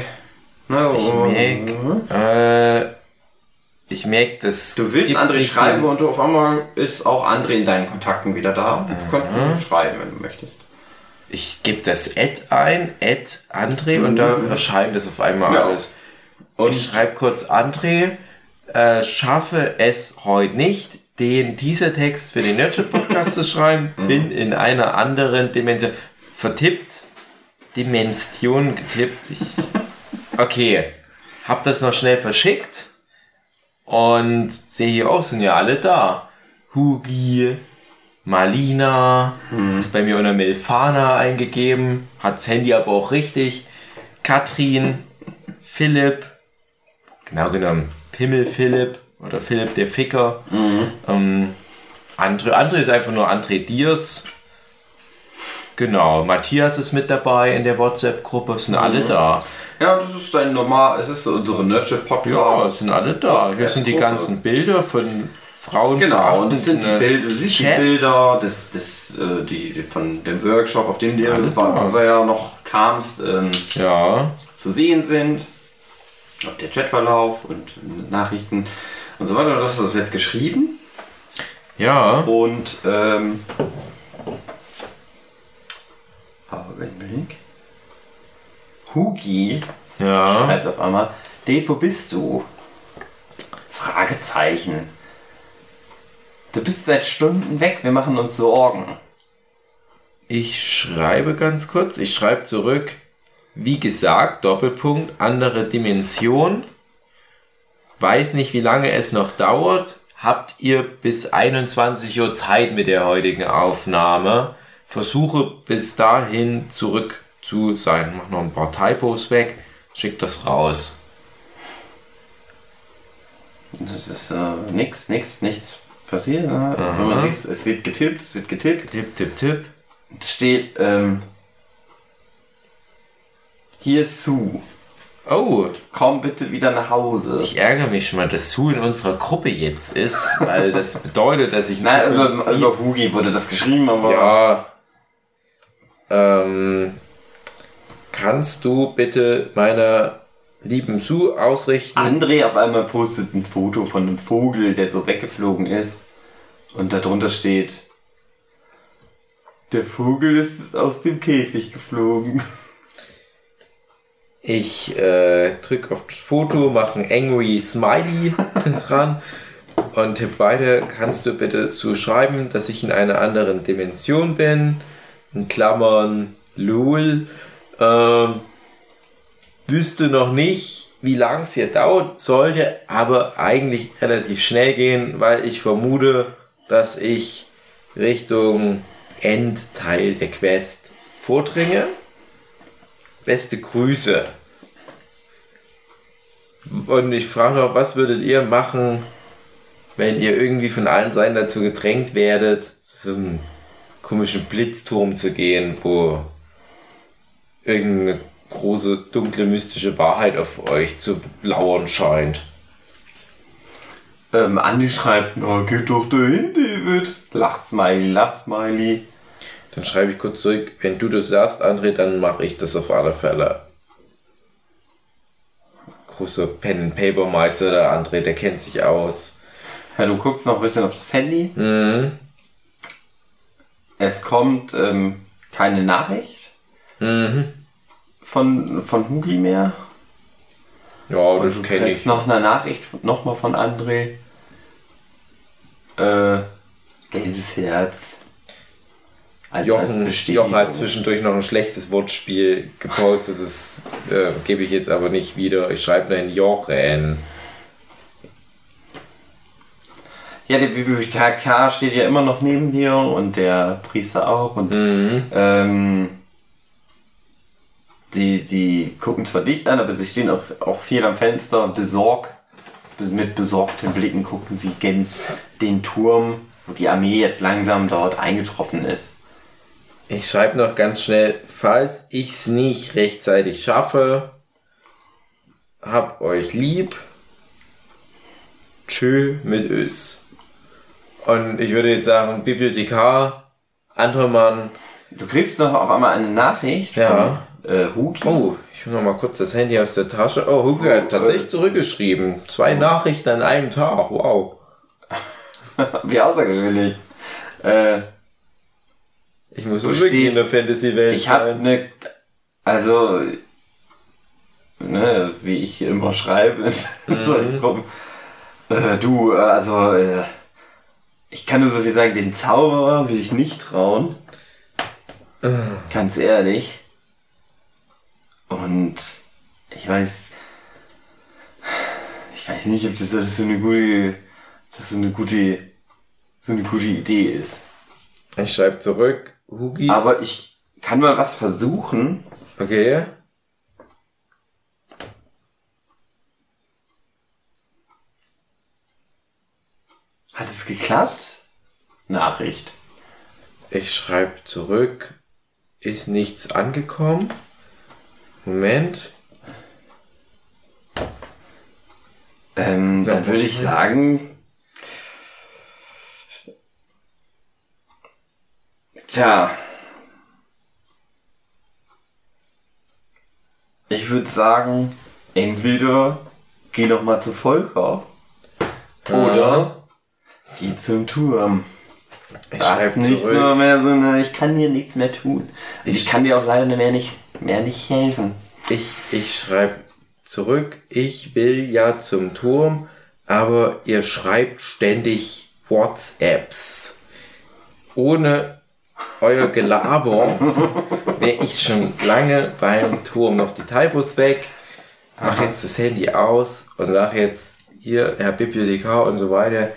A: Na,
B: Ich
A: oh,
B: merk, äh, ich merke, dass
A: Du willst André schreiben und auf einmal ist auch André in deinen Kontakten wieder da. Du kannst
B: Mhm.
A: ihm schreiben, wenn du möchtest.
B: Ich gebe das Ad ein, Ad André, und da erscheint es auf einmal
A: Mhm. Ja.
B: alles.
A: Und
B: Ich schreibe kurz André, äh, schaffe es heute nicht, den Teaser-Text für den Nurture Podcast zu schreiben,
A: Mhm.
B: bin in einer anderen Dimension vertippt, Dimension getippt. Ich, okay, hab das noch schnell verschickt und sehe hier auch, sind ja alle da. Hugi, Malina, ist bei mir unter Melfana eingegeben, hat das Handy aber auch richtig. Katrin, Philipp, genau genommen Pimmel Philipp oder Philipp der Ficker. Ähm, André, André ist einfach nur André Diers. Genau, Matthias ist mit dabei in der WhatsApp-Gruppe, sind alle da.
A: ja, das ist ein normal, es ist unsere Nurture
B: Ja, sind alle da. Hier sind die ganzen Bilder von Frauen.
A: Genau, und das sind die Bilder, du siehst die
B: Chats.
A: Bilder des, des, äh, die, die von dem Workshop, auf dem du ja noch kamst, ähm,
B: Ja,
A: zu sehen sind. Auch der Chatverlauf und Nachrichten und so weiter. Du hast das jetzt geschrieben.
B: ja.
A: Und ähm, Augenblick. Hugi
B: Ja.
A: schreibt auf einmal, Dave, wo bist du? Fragezeichen. Du bist seit Stunden weg, wir machen uns Sorgen.
B: Ich schreibe ganz kurz. Ich schreibe zurück. Wie gesagt, Doppelpunkt, andere Dimension. Weiß nicht, wie lange es noch dauert. Habt ihr bis 21 Uhr Zeit mit der heutigen Aufnahme? Versuche bis dahin zurück zu sein. Mach noch ein paar Typos weg. Schick das raus.
A: Das ist äh, nix, nix, nichts passiert. Ne? Wenn man sieht, es wird getippt, es wird getippt.
B: Tipp, tipp, tipp.
A: Steht, ähm, hier ist Sue.
B: Oh,
A: Komm bitte wieder nach Hause.
B: ich ärgere mich schon mal, dass Sue in unserer Gruppe jetzt ist, weil das bedeutet, dass ich nicht
A: Nein, über, über Hugi wurde das geschrieben, aber
B: Ja. Ähm, kannst du bitte meiner lieben Sue ausrichten?
A: André auf einmal postet ein Foto von einem Vogel, der so weggeflogen ist. Und darunter steht, der Vogel ist aus dem Käfig geflogen.
B: Ich äh, drück auf das Foto, mache ein Angry Smiley ran und tipp weiter. Kannst du bitte so schreiben, dass ich in einer anderen Dimension bin? In Klammern LOL. Ähm, wüsste noch nicht, wie lang es hier dauert, sollte aber eigentlich relativ schnell gehen, weil ich vermute, dass ich Richtung Endteil der Quest vordringe. Beste Grüße. Und ich frage noch, was würdet ihr machen, wenn ihr irgendwie von allen Seiten dazu gedrängt werdet, zum komischen Blitzturm zu gehen, wo irgendeine große, dunkle, mystische Wahrheit auf euch zu lauern scheint?
A: Ähm, Andi schreibt, na geht doch dahin, David. Lachsmiley, Lachsmiley.
B: Dann schreibe ich kurz zurück, wenn du das sagst, André, dann mache ich das auf alle Fälle. Großer Pen-Paper-Meister, der André, der kennt sich aus.
A: Ja, du guckst noch ein bisschen auf das Handy.
B: Mhm.
A: Es kommt ähm, keine Nachricht
B: Mhm.
A: von, von Hugi mehr.
B: Ja, das
A: du
B: kenne
A: kriegst
B: ich.
A: noch eine Nachricht nochmal von André. Äh, gelbes Herz. Als,
B: Jochen, Jochen hat zwischendurch noch ein schlechtes Wortspiel gepostet, das äh, gebe ich jetzt aber nicht wieder. Ich schreibe nur ein Jochen.
A: Ja, der Bibliothekar steht ja immer noch neben dir und der Priester auch und
B: Mhm.
A: ähm, die, die gucken zwar dich an, aber sie stehen auch, auch viel am Fenster und besorgt, mit besorgten Blicken gucken sie gen den Turm, wo die Armee jetzt langsam dort eingetroffen ist.
B: Ich schreibe noch ganz schnell, falls ich es nicht rechtzeitig schaffe, habt euch lieb. Tschö mit Ös. Und ich würde jetzt sagen, Bibliothekar, anderer Mann.
A: Du kriegst doch auf einmal eine Nachricht
B: Ja.
A: von äh, Huki.
B: Oh, ich hole noch mal kurz das Handy aus der Tasche. Oh, Hugo hat tatsächlich zurückgeschrieben. Zwei Nachrichten an einem Tag. Wow.
A: Wie außergewöhnlich. Äh,
B: Ich muss unbedingt in der Fantasy-Welt
A: Ich habe eine, also, ne, wie ich immer schreibe in solchen Gruppen. Äh, du, äh, also, äh, ich kann nur so viel sagen, den Zauberer will ich nicht trauen. Ganz ehrlich. Und ich weiß, ich weiß nicht, ob das, das so eine gute, das so eine gute, so eine gute Idee ist.
B: Ich schreibe zurück. Hugi.
A: Aber ich kann mal was versuchen.
B: Okay.
A: Hat es geklappt? Nachricht.
B: Ich schreibe zurück. Ist nichts angekommen? Moment.
A: Ähm, dann
B: Ja,
A: würde ich sagen. Tja. Ich würde sagen, entweder geh noch mal zu Volker oder geh zum Turm.
B: Ich schreibe
A: nicht
B: zurück.
A: so mehr so eine, ich kann dir nichts mehr tun. Ich,
B: Ich-
A: kann dir auch leider mehr nicht, mehr nicht helfen.
B: Ich, ich schreibe zurück. Ich will ja zum Turm, aber ihr schreibt ständig WhatsApps. Ohne euer Gelaber wäre ich schon lange beim Turm. Noch die Typos weg. Mach jetzt das Handy aus und sag jetzt hier, Herr Bibliothekar und so weiter.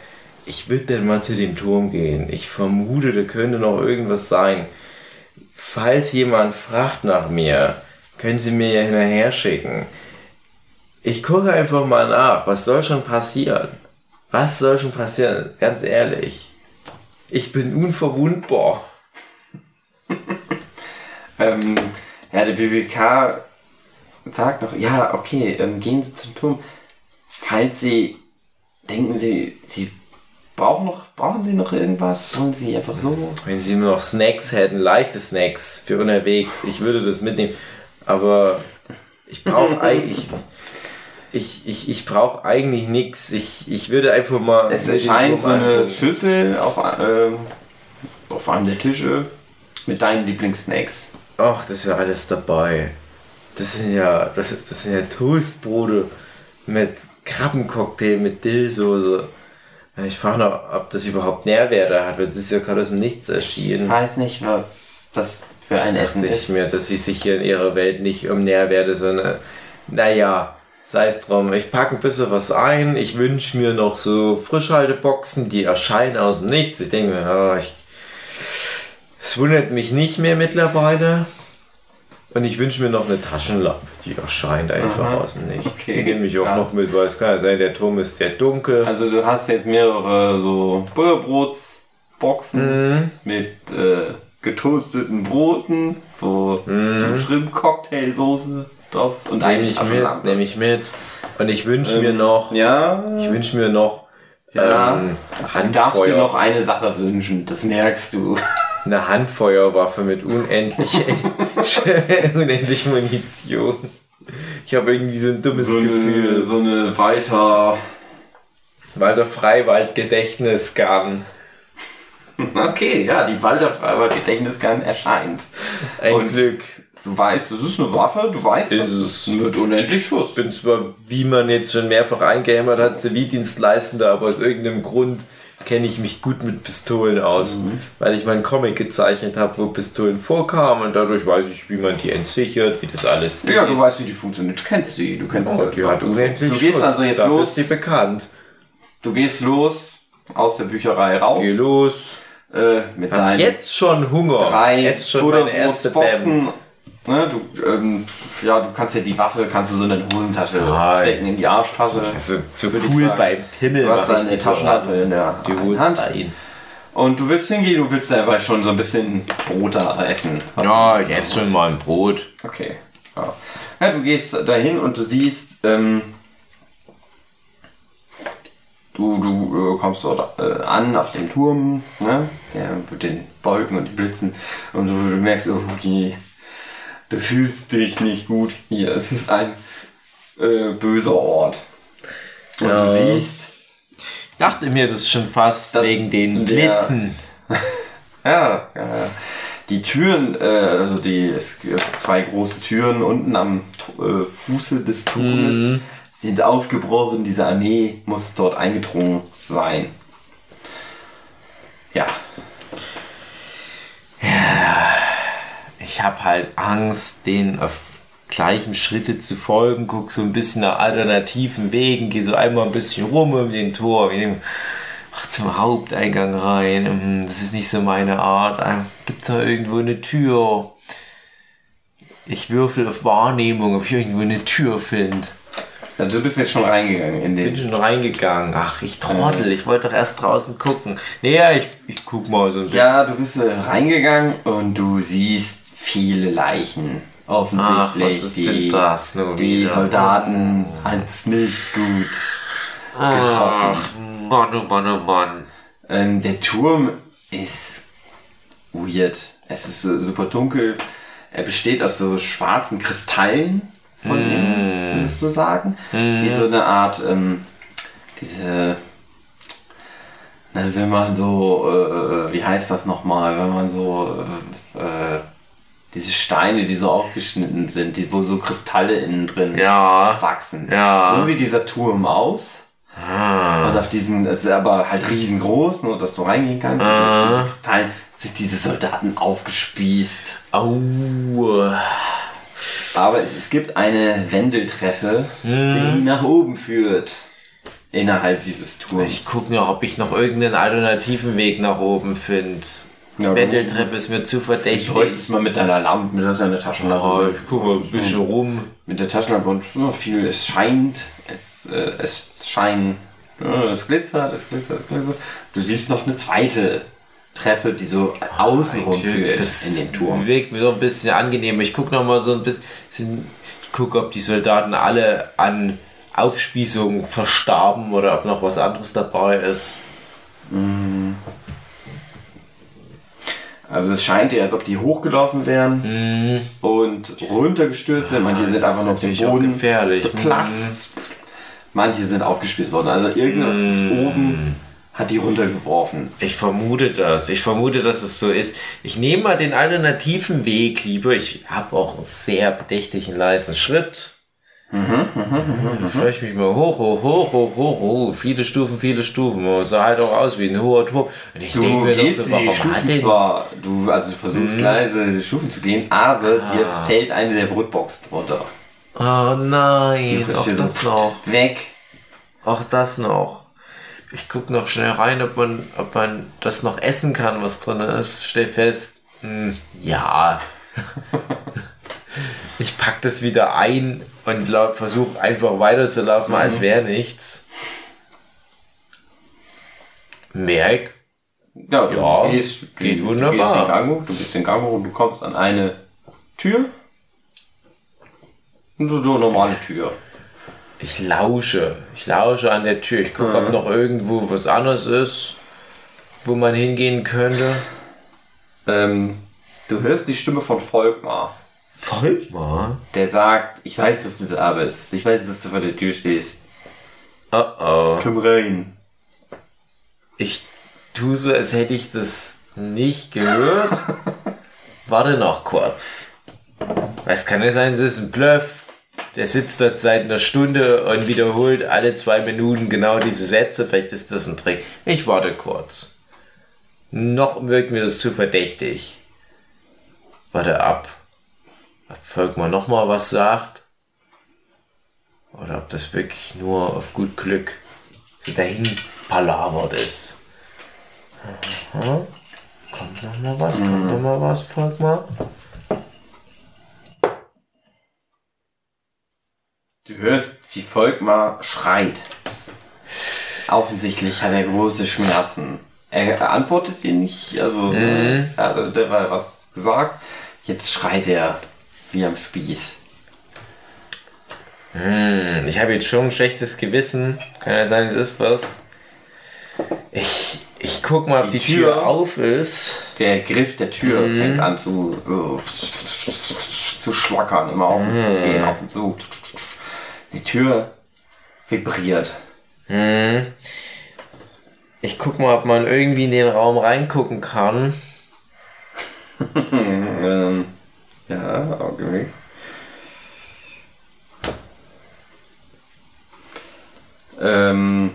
B: Ich würde denn mal zu dem Turm gehen. Ich vermute, da könnte noch irgendwas sein. Falls jemand fragt nach mir, können Sie mir ja hinterher schicken. Ich gucke einfach mal nach. Was soll schon passieren? Was soll schon passieren? Ganz ehrlich. Ich bin unverwundbar.
A: Ähm, ja, der BBK sagt noch, ja, okay, ähm, gehen Sie zum Turm. Falls Sie denken, Sie, Sie brauchen noch, brauchen Sie noch irgendwas? Wollen Sie einfach so?
B: Wenn Sie nur noch Snacks hätten, leichte Snacks für unterwegs, ich würde das mitnehmen. Aber ich brauche eigentlich. Ich, ich, ich brauche eigentlich nichts. Ich, ich würde einfach mal.
A: Es erscheint so eine. Schüssel auf, ähm, auf einem der Tische mit deinen Lieblingssnacks.
B: Ach, das ist ja alles dabei. Das sind ja, das, das sind ja Toastbrote mit Krabbencocktail mit Dillsoße. Ich frage noch, ob das überhaupt Nährwerte hat, weil das ist ja gerade aus dem Nichts
A: Ich
B: erschienen.
A: weiß nicht, was das für
B: Das
A: ein Essen
B: ich
A: ist.
B: mir, dass sie sich hier in ihrer Welt nicht um Nährwerte, sondern, naja, sei es drum. Ich packe ein bisschen was ein. Ich wünsche mir noch so Frischhalteboxen, die erscheinen aus dem Nichts. Ich denke mir, ja, ich, es wundert mich nicht mehr mittlerweile. Und ich wünsche mir noch eine Taschenlampe, die erscheint einfach
A: Aha.
B: aus dem Nichts.
A: Okay.
B: Die nehme ich auch
A: Ja.
B: noch mit, weil es kann ja sein, der Turm ist sehr dunkel.
A: Also du hast jetzt mehrere so Butterbrotsboxen
B: Mhm.
A: mit äh, getoasteten Broten, wo so Shrimp-Cocktailsoße drauf ist und
B: Nehme
A: eine
B: ich mit, nehme ich mit. Und ich wünsche mir
A: Ähm,
B: noch,
A: Ja,
B: ich wünsche mir noch
A: Ja.
B: ähm,
A: du darfst dir noch eine Sache wünschen, das merkst du.
B: Eine Handfeuerwaffe mit unendlich, unendlich Munition. Ich habe irgendwie so ein dummes
A: So eine,
B: Gefühl.
A: so eine Walter...
B: Walter Freiwald Gedächtnisgarn.
A: Okay, ja, die Walter Freiwald Gedächtnisgarn erscheint.
B: Ein
A: Und
B: Glück.
A: Du weißt, das ist eine Waffe, du weißt,
B: es.
A: ist mit unendlich Schuss.
B: Ich bin zwar, wie man jetzt schon mehrfach eingehämmert hat, Zivildienstleistender, aber aus irgendeinem Grund kenne ich mich gut mit Pistolen aus, mhm. weil ich meinen Comic gezeichnet habe, wo Pistolen vorkamen und dadurch weiß ich, wie man die entsichert, wie das alles
A: geht. Ja, du weißt, wie die funktioniert. Du kennst sie, du kennst
B: oh, die. Unendlich
A: du gehst also jetzt Dafür los.
B: Ist die bekannt.
A: Du gehst los aus der Bücherei raus.
B: Geh los.
A: Äh, mit
B: Hab jetzt schon Hunger.
A: Drei jetzt schon meine erste Boxen. Ne, du, ähm, ja, du kannst ja die Waffe kannst du so in deine Hosentasche Nein. stecken, in die Arschtasche.
B: Also zu cool beim Pimmel,
A: du hast deine Taschenlampe in der
B: die
A: Hand. Rein. Und du willst hingehen, du willst einfach schon so ein bisschen Brot essen.
B: Ja, ich esse schon mal ein Brot.
A: Okay. Ja. ja. du gehst dahin und du siehst, ähm, du, du äh, kommst dort äh, an auf dem Turm, ne? Ja, mit den Wolken und den Blitzen und du, du merkst, oh, okay, du fühlst dich nicht gut hier. Es ist ein äh, böser Ort. Und ja. du siehst.
B: Ich dachte mir das schon fast wegen den Blitzen.
A: ja, ja. Die Türen, äh, also die es gibt zwei große Türen unten am äh, Fuße des Turmes mhm. sind aufgebrochen. Diese Armee muss dort eingedrungen sein. Ja.
B: Ja ich habe halt Angst, den auf gleichem Schritte zu folgen, guck so ein bisschen nach alternativen Wegen, gehe so einmal ein bisschen rum um den Tor, ach, zum Haupteingang rein. Hm, das ist nicht so meine Art. Ähm, Gibt da irgendwo eine Tür? Ich würfel auf Wahrnehmung, ob ich irgendwo eine Tür finde.
A: Also du bist jetzt schon reingegangen in den.
B: Ich bin schon reingegangen. Ach, ich trottel, ich wollte doch erst draußen gucken. Naja, ich, ich guck mal so ein
A: bisschen. Ja, du bist äh, reingegangen und du siehst viele Leichen. Offensichtlich. Ach, was
B: ist die, das
A: nur die Soldaten haben es nicht gut getroffen. Ach,
B: Mann, oh Mann, oh Mann.
A: Ähm, der Turm ist weird. Es ist so, super dunkel. Er besteht aus so schwarzen Kristallen von mm. innen, würdest du sagen? Mm. Wie so eine Art, ähm, diese, na, wenn man so, äh, äh wie heißt das nochmal, wenn man so, äh, äh diese Steine, die so aufgeschnitten sind, die, wo so Kristalle innen drin
B: ja.
A: wachsen.
B: Ja.
A: So sieht dieser Turm aus. Ah. Und auf diesen, es ist aber halt riesengroß, nur dass du reingehen kannst. Ah. Und durch diese Kristallen sind diese Soldaten aufgespießt.
B: Au.
A: Aber es gibt eine Wendeltreppe, hm. die nach oben führt. Innerhalb dieses Turms.
B: Ich gucke noch, ob ich noch irgendeinen alternativen Weg nach oben finde. Ja, Wendeltreppe ist mir zu verdächtig.
A: Du bräuchtest mal mit deiner Lampe, mit deiner Taschenlampe.
B: Oh, ich gucke mal ein bisschen rum.
A: Mit der Taschenlampe und oh, viel, es scheint, es, äh, es scheint, es glitzert, es glitzert, es glitzert. Du siehst noch eine zweite Treppe, die so oh, außenrum führt
B: das in den Turm. wirkt mir so ein bisschen angenehm. Ich gucke noch mal so ein bisschen, ich gucke, ob die Soldaten alle an Aufspießungen verstarben oder ob noch was anderes dabei ist.
A: Mm. Also es scheint ja, als ob die hochgelaufen wären
B: mm.
A: und runtergestürzt sind. Manche sind einfach nur auf dem Boden
B: gefährlich.
A: geplatzt. Mm. Manche sind aufgespießt worden. Also irgendwas mm. oben hat die runtergeworfen.
B: Ich vermute das. Ich vermute, dass es so ist. Ich nehme mal den alternativen Weg lieber. Ich habe auch einen sehr bedächtigen leisen Schritt.
A: Mhm, mhm.
B: Freue ich mich mal hoch, hoch, hoch, hoch, hoch, hoch. Viele Stufen, viele Stufen. Es sah halt auch aus wie ein hoher Turm.
A: Und ich du denke mir gehst so, die Stufen zwar, du, also du versuchst mhm. leise die Stufen zu gehen, aber ah. dir fällt eine der Brotbox drunter.
B: Oh nein, auch das noch.
A: Weg.
B: Auch das noch. Ich guck noch schnell rein, ob man, ob man das noch essen kann, was drin ist. Stell fest, mh, hm, ja. ich pack das wieder ein und versuche einfach weiterzulaufen, mhm. als wäre nichts. Merk.
A: Ja, du ja, gehst, geht du, wunderbar. Du gehst den Gang hoch, du gehst den Gang hoch und du kommst an eine Tür. So eine normale Tür.
B: Ich lausche. Ich lausche an der Tür. Ich gucke, mhm. ob noch irgendwo was anderes ist, wo man hingehen könnte.
A: Ähm, du hörst die Stimme von Volkmar.
B: Volkmar?
A: Der sagt, ich weiß, dass du da bist. Ich weiß, dass du vor der Tür stehst.
B: Oh oh.
A: Komm rein.
B: Ich tue so, als hätte ich das nicht gehört. Warte noch kurz. Es kann ja sein, es ist ein Bluff. der sitzt dort seit einer Stunde und wiederholt alle zwei Minuten genau diese Sätze. Vielleicht ist das ein Trick. Ich warte kurz. Noch wirkt mir das zu verdächtig. Warte ab. Ob Volkmar nochmal was sagt. Oder ob das wirklich nur auf gut Glück so dahin palavert ist. Aha. Kommt noch mal was? Kommt noch mal was, Volkmar?
A: Du hörst, wie Volkmar schreit. Offensichtlich hat er große Schmerzen. Er antwortet dir nicht, also
B: Mhm.
A: er hat derweil was gesagt. Jetzt schreit er wie am Spieß.
B: Hm, ich habe jetzt schon ein schlechtes Gewissen. Kann ja sein, es ist was. Ich, ich guck mal, ob die,
A: Die
B: Tür,
A: Tür-
B: auf ist.
A: Der Griff der Tür
B: Mhm.
A: fängt an zu, so, zu schlackern, immer auf und zu
B: Mhm.
A: gehen, auf und zu. Die Tür vibriert.
B: Hm. Ich guck mal, ob man irgendwie in den Raum reingucken kann.
A: Ähm, ja, okay. Ähm,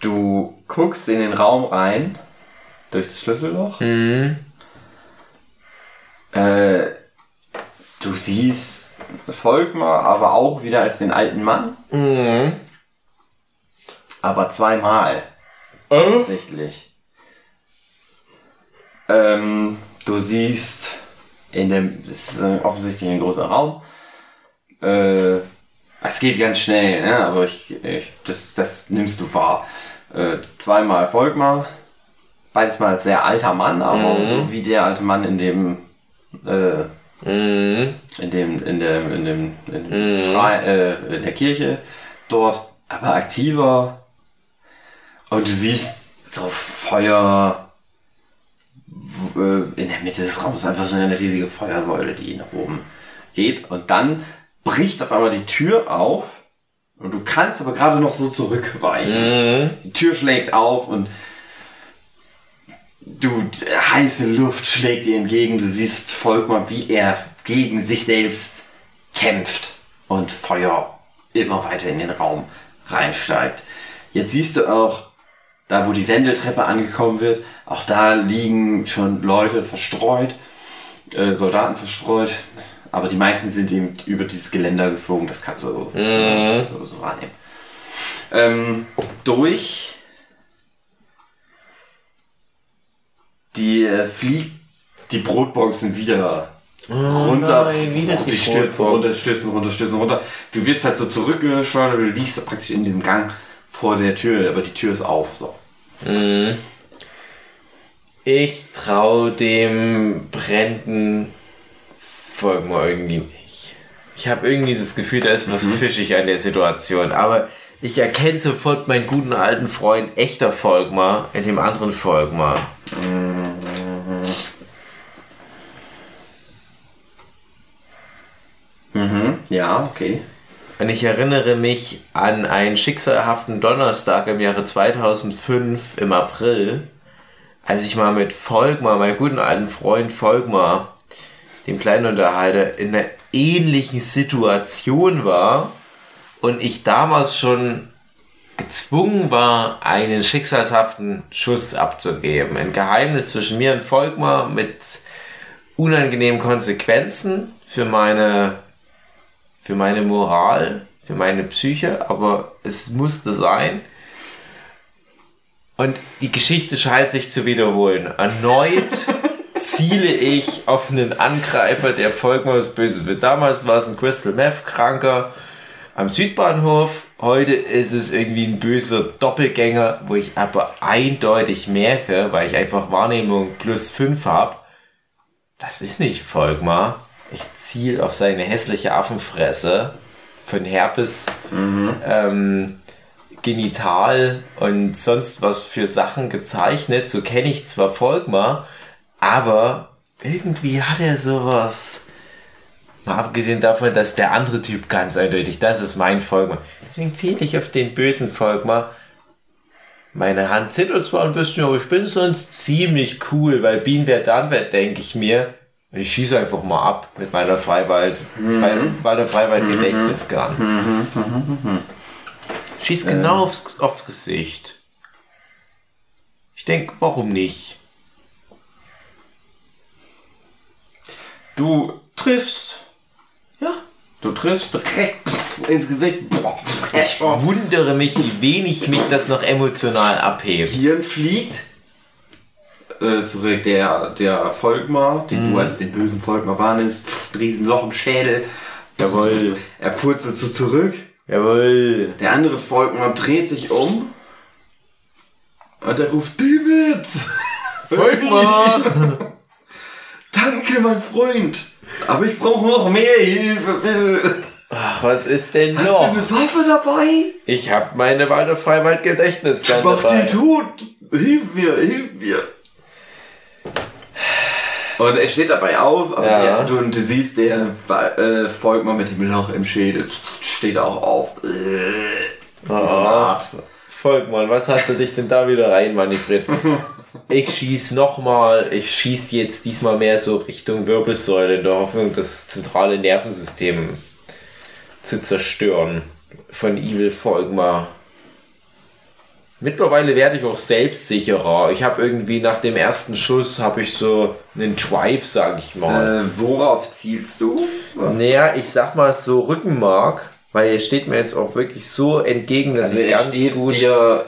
A: du guckst in den Raum rein durch das Schlüsselloch.
B: Hm.
A: Äh, du siehst Volkmar, aber auch wieder als den alten Mann.
B: Mhm.
A: Aber zweimal.
B: Äh?
A: Tatsächlich. Ähm, du siehst in dem, es ist offensichtlich ein großer Raum. Äh, es geht ganz schnell, ne? aber ich, ich, das, das nimmst du wahr. Äh, zweimal Volkmar, beides mal als sehr alter Mann, aber
B: Mhm.
A: so wie der alte Mann in dem, äh,
B: Mhm.
A: in dem, in dem, in dem, in dem Schrei, äh, in der Kirche dort, aber aktiver. Und du siehst so Feuer in der Mitte des Raums, einfach so eine riesige Feuersäule, die nach oben geht. Und dann bricht auf einmal die Tür auf und du kannst aber gerade noch so zurückweichen.
B: Mhm.
A: Die Tür schlägt auf und du heiße Luft schlägt dir entgegen. Du siehst Volkmar, wie er gegen sich selbst kämpft und Feuer immer weiter in den Raum reinsteigt. Jetzt siehst du auch, da wo die Wendeltreppe angekommen wird, auch da liegen schon Leute verstreut, äh, Soldaten verstreut, aber die meisten sind eben über dieses Geländer geflogen, das kannst du
B: Mhm.
A: so, so wahrnehmen. Ähm, durch die äh, fliegt die Brotboxen wieder runter.
B: Oh nein, wieder die
A: die stürzen runter, stürzen runter, stürzen runter. Du wirst halt so zurückgeschleudert, du liegst praktisch in diesem Gang vor der Tür, aber die Tür ist auf. So.
B: Mhm. Ich traue dem brennenden Volkmar irgendwie nicht. Ich habe irgendwie das Gefühl, da ist was fischig an der Situation. Aber ich erkenne sofort meinen guten alten Freund, echter Volkmar, in dem anderen Volkmar.
A: Mhm. Ja, okay.
B: Und ich erinnere mich an einen schicksalhaften Donnerstag im Jahre 2005 im April, als ich mal mit Volkmar, meinem guten alten Freund Volkmar, dem kleinen Unterhalter, in einer ähnlichen Situation war und ich damals schon gezwungen war, einen schicksalshaften Schuss abzugeben. Ein Geheimnis zwischen mir und Volkmar mit unangenehmen Konsequenzen für meine für meine Moral, für meine Psyche, aber es musste sein. Und die Geschichte scheint sich zu wiederholen. Erneut ziele ich auf einen Angreifer, der was Böses will. Damals war es ein Crystal Meth Kranker am Südbahnhof. Heute ist es irgendwie ein böser Doppelgänger, wo ich aber eindeutig merke, weil ich einfach Wahrnehmung plus 5 habe, das ist nicht Volkmar. Ich ziele auf seine hässliche Affenfresse von Herpes, ähm, Genital und sonst was für Sachen gezeichnet. So kenne ich zwar Volkmar, aber irgendwie hat er sowas. Mal abgesehen davon, dass der andere Typ ganz eindeutig, das ist mein Volkmar. Deswegen ziele ich auf den bösen Volkmar. Meine Hand zittert zwar ein bisschen, aber ich bin sonst ziemlich cool, weil Bean wer dann denke ich mir. Ich schieße einfach mal ab mit meiner Freiwald, Frei, meiner Freiwald-Gedächtnisgun. Schieß genau aufs, aufs Gesicht. Ich denke, warum nicht?
A: Du triffst. Ja. Du triffst direkt ins Gesicht.
B: Ich wundere mich, wie wenig mich das noch emotional abhebt.
A: Hirn fliegt. Äh, zurück der, der Volkmar, den du als den bösen Volkmar wahrnimmst. Pff, Riesenloch im Schädel.
B: Jawohl,
A: Er purzelt so zurück.
B: jawohl.
A: Der andere Volkmar dreht sich um. Und er ruft, David!
B: Volkmar!
A: Danke, mein Freund! Aber ich brauche noch mehr Hilfe, bitte!
B: Ach, was ist denn
A: Hast du
B: noch?
A: eine Waffe dabei?
B: Ich habe meine Walder Freiwald-Gedächtnisgun
A: Mach
B: dabei.
A: den tot! Hilf mir, hilf mir! Und er steht dabei auf, aber
B: Ja.
A: der, du, und du siehst, der äh, Volkmar mit dem Loch im Schädel steht auch auf. Äh,
B: Oh,
A: Art.
B: Volkmann, was hast du dich denn da wieder rein manövriert? Ich schieß nochmal, ich schieß jetzt diesmal mehr so Richtung Wirbelsäule in der Hoffnung, das zentrale Nervensystem zu zerstören von Evil Volkmar. Mittlerweile werde ich auch selbstsicherer. Ich habe irgendwie nach dem ersten Schuss habe ich so einen Drive, sag ich mal.
A: Äh, worauf zielst du?
B: Naja, ich sag mal so Rückenmark, weil er steht mir jetzt auch wirklich so entgegen, dass
A: Also
B: ich
A: er
B: ganz
A: steht
B: gut.
A: dir,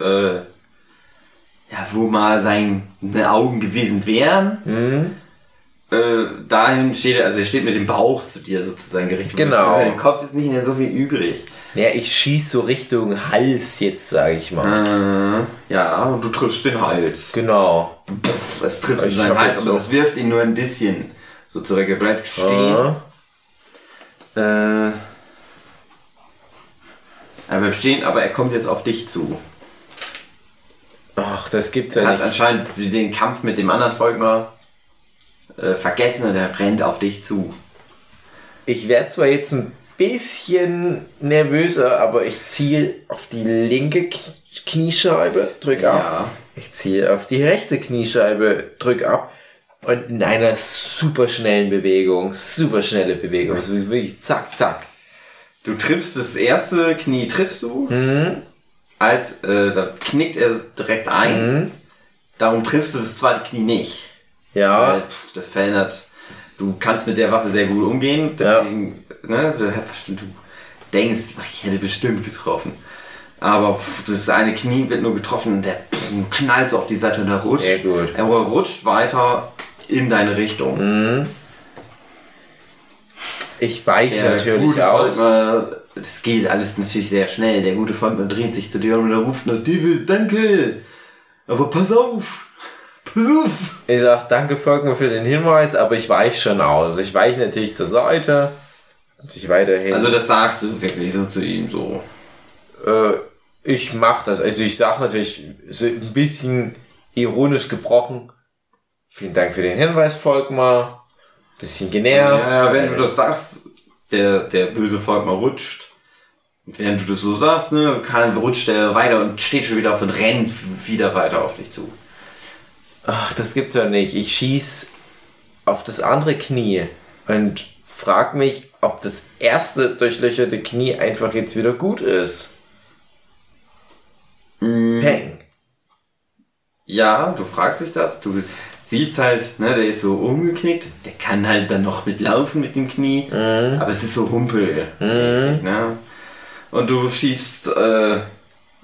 A: äh, ja, wo mal seine Augen gewesen wären.
B: Mhm.
A: Äh, dahin steht er, also er steht mit dem Bauch zu dir sozusagen gerichtet.
B: Genau.
A: Im Kopf ist nicht mehr so viel übrig.
B: Ja, ich schieß so Richtung Hals jetzt, sag ich mal.
A: Äh, ja, und du triffst den Hals.
B: Genau.
A: Pff, es trifft
B: Ich
A: seinen Hals, aber es wirft ihn nur ein bisschen so zurück. Er bleibt stehen.
B: Ah.
A: Äh, er bleibt stehen, aber er kommt jetzt auf dich zu.
B: Ach, das gibt's
A: Er
B: ja
A: hat
B: nicht.
A: anscheinend den Kampf mit dem anderen Volkmar äh, vergessen und er rennt auf dich zu.
B: Ich werde zwar jetzt ein bisschen nervöser, aber ich ziel auf die linke Kniescheibe, drück ab.
A: Ja.
B: Ich ziel auf die rechte Kniescheibe, drück ab. Und in einer super schnellen Bewegung, super schnelle Bewegung, also wirklich zack, zack.
A: Du triffst das erste Knie, triffst du. Als, äh, da knickt er direkt ein. Darum triffst du das zweite Knie nicht.
B: Ja,
A: Weil, pff, das verändert. Du kannst mit der Waffe sehr gut umgehen, deswegen, ne, du, denkst, ich hätte bestimmt getroffen. Aber das eine Knie wird nur getroffen und der knallt so auf die Seite und er rutscht. Er rutscht weiter in deine Richtung.
B: ich weiche
A: Der
B: natürlich aus.
A: Volkmar, das geht alles natürlich sehr schnell. Der gute Volkmar dreht sich zu dir und er ruft nach David, danke, aber pass auf.
B: Ich sag, danke Volkmar für den Hinweis, aber ich weiche schon aus. Ich weiche natürlich zur Seite. Natürlich weiterhin.
A: Also das sagst du wirklich so zu ihm so.
B: äh, ich mach das. Also ich sag natürlich so ein bisschen ironisch gebrochen. Vielen Dank für den Hinweis, Volkmar. Bisschen genervt.
A: Ja, wenn du das sagst, der, der böse Volkmar rutscht. Und während du das so sagst, ne, kann, rutscht er weiter und steht schon wieder auf und rennt wieder weiter auf dich zu.
B: Ach, das gibt's ja nicht. Ich schieß auf das andere Knie und frag mich, ob das erste durchlöcherte Knie einfach jetzt wieder gut ist. Peng.
A: Ja, du fragst dich das, du siehst halt, ne, der ist so umgeknickt, der kann halt dann noch mitlaufen mit dem Knie, aber es ist so humpel. Ne? Und du schießt äh,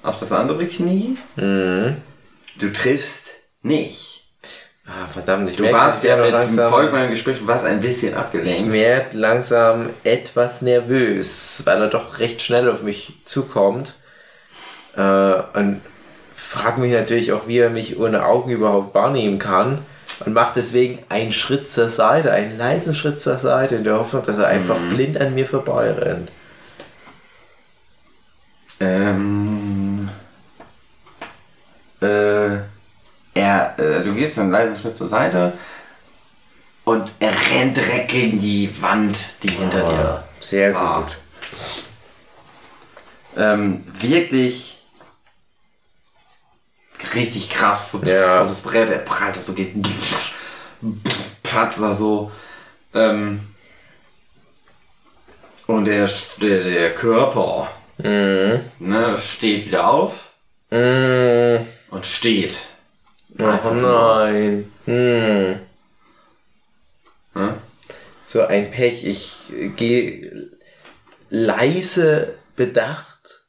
A: auf das andere Knie, du triffst nicht.
B: Ah, verdammt, ich
A: Du
B: merk,
A: warst
B: ich
A: ja mit dem
B: langsam-
A: Volkmann im Gespräch, du warst ein bisschen
B: Ich
A: abgelenkt.
B: werde langsam etwas nervös, weil er doch recht schnell auf mich zukommt. Äh, und frage mich natürlich auch, wie er mich ohne Augen überhaupt wahrnehmen kann. Und macht deswegen einen Schritt zur Seite, einen leisen Schritt zur Seite, in der Hoffnung, dass er einfach blind an mir vorbeirennt.
A: Ähm, äh, er, äh, du gehst so einen leisen Schritt zur Seite und er rennt direkt gegen die Wand, die hinter dir.
B: Ah, Sehr
A: Ah.
B: gut.
A: Ähm, wirklich richtig krass vor,
B: Ja.
A: das Brett, er prallt das so geht. platzt da so. Ähm, und der, der, der Körper
B: Mhm.
A: ne, steht wieder auf
B: Mhm.
A: und steht.
B: Oh nein. Mhm.
A: Ne?
B: So ein Pech. Ich äh, gehe leise bedacht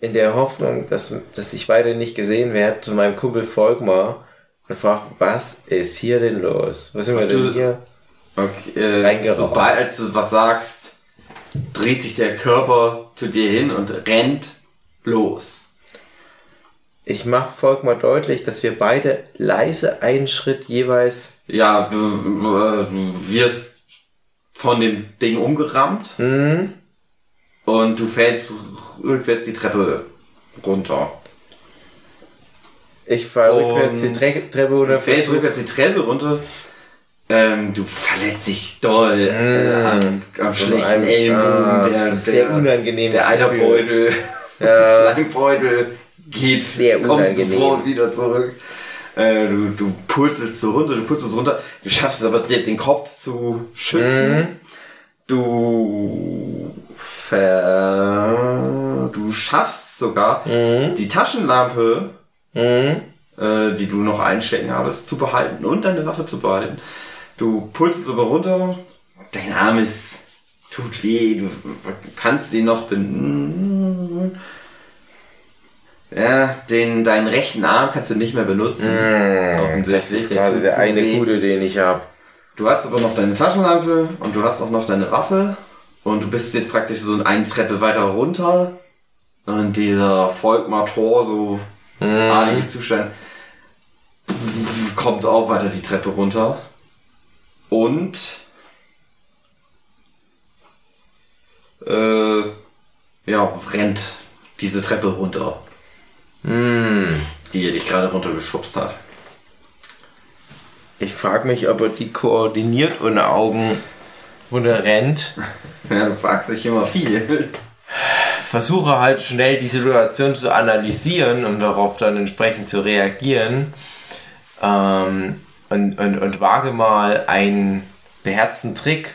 B: in der Hoffnung, dass, dass ich weiter nicht gesehen werde, zu meinem Kumpel Volkmar und frage, was ist hier denn los? Was sind wir denn hier?
A: Okay, äh, sobald als du was sagst, dreht sich der Körper zu dir hin und rennt los.
B: Ich mache Volkmar deutlich, dass wir beide leise einen Schritt jeweils
A: Ja, du, du wirst von dem Ding umgerammt
B: hm,
A: und du fällst rückwärts die Treppe runter.
B: ich fahre rückwärts die Tre Treppe
A: Du
B: runter.
A: fällst
B: versuch-
A: rückwärts die Treppe runter. Ähm, du verletzt dich doll äh, am, am schlechten Ellbogen.
B: ah,
A: der,
B: das ist sehr
A: Der
B: Gefühl.
A: Eiterbeutel,
B: Ja.
A: Schleimbeutel geht,
B: Sehr
A: kommt
B: unangenehm.
A: sofort wieder zurück. Äh, du, du purzelst so runter, du purzelst runter. Du schaffst es aber, dir den Kopf zu schützen.
B: Mhm.
A: Du ver... Du schaffst sogar,
B: Mhm.
A: die Taschenlampe
B: Mhm.
A: äh, die du noch einstecken hattest, zu behalten und deine Waffe zu behalten. Du pulst aber runter, dein Arm ist, tut weh, du kannst ihn noch binden. Ja, den, deinen rechten Arm kannst du nicht mehr benutzen.
B: Das
A: Offensichtlich.
B: ist gerade der eine
A: weh.
B: gute, den ich habe.
A: Du hast aber noch deine Taschenlampe und du hast auch noch deine Waffe und du bist jetzt praktisch so eine Treppe weiter runter und dieser Volkmar Tor so artige Zustand kommt auch weiter die Treppe runter und äh, ja, rennt diese Treppe runter,
B: Hm.
A: die er dich gerade runtergeschubst hat.
B: Ich frage mich, ob er die koordiniert ohne Augen runter rennt.
A: Ja, du fragst dich immer viel.
B: Versuche halt schnell die Situation zu analysieren, um darauf dann entsprechend zu reagieren. Ähm, und, und, und wage mal einen beherzten Trick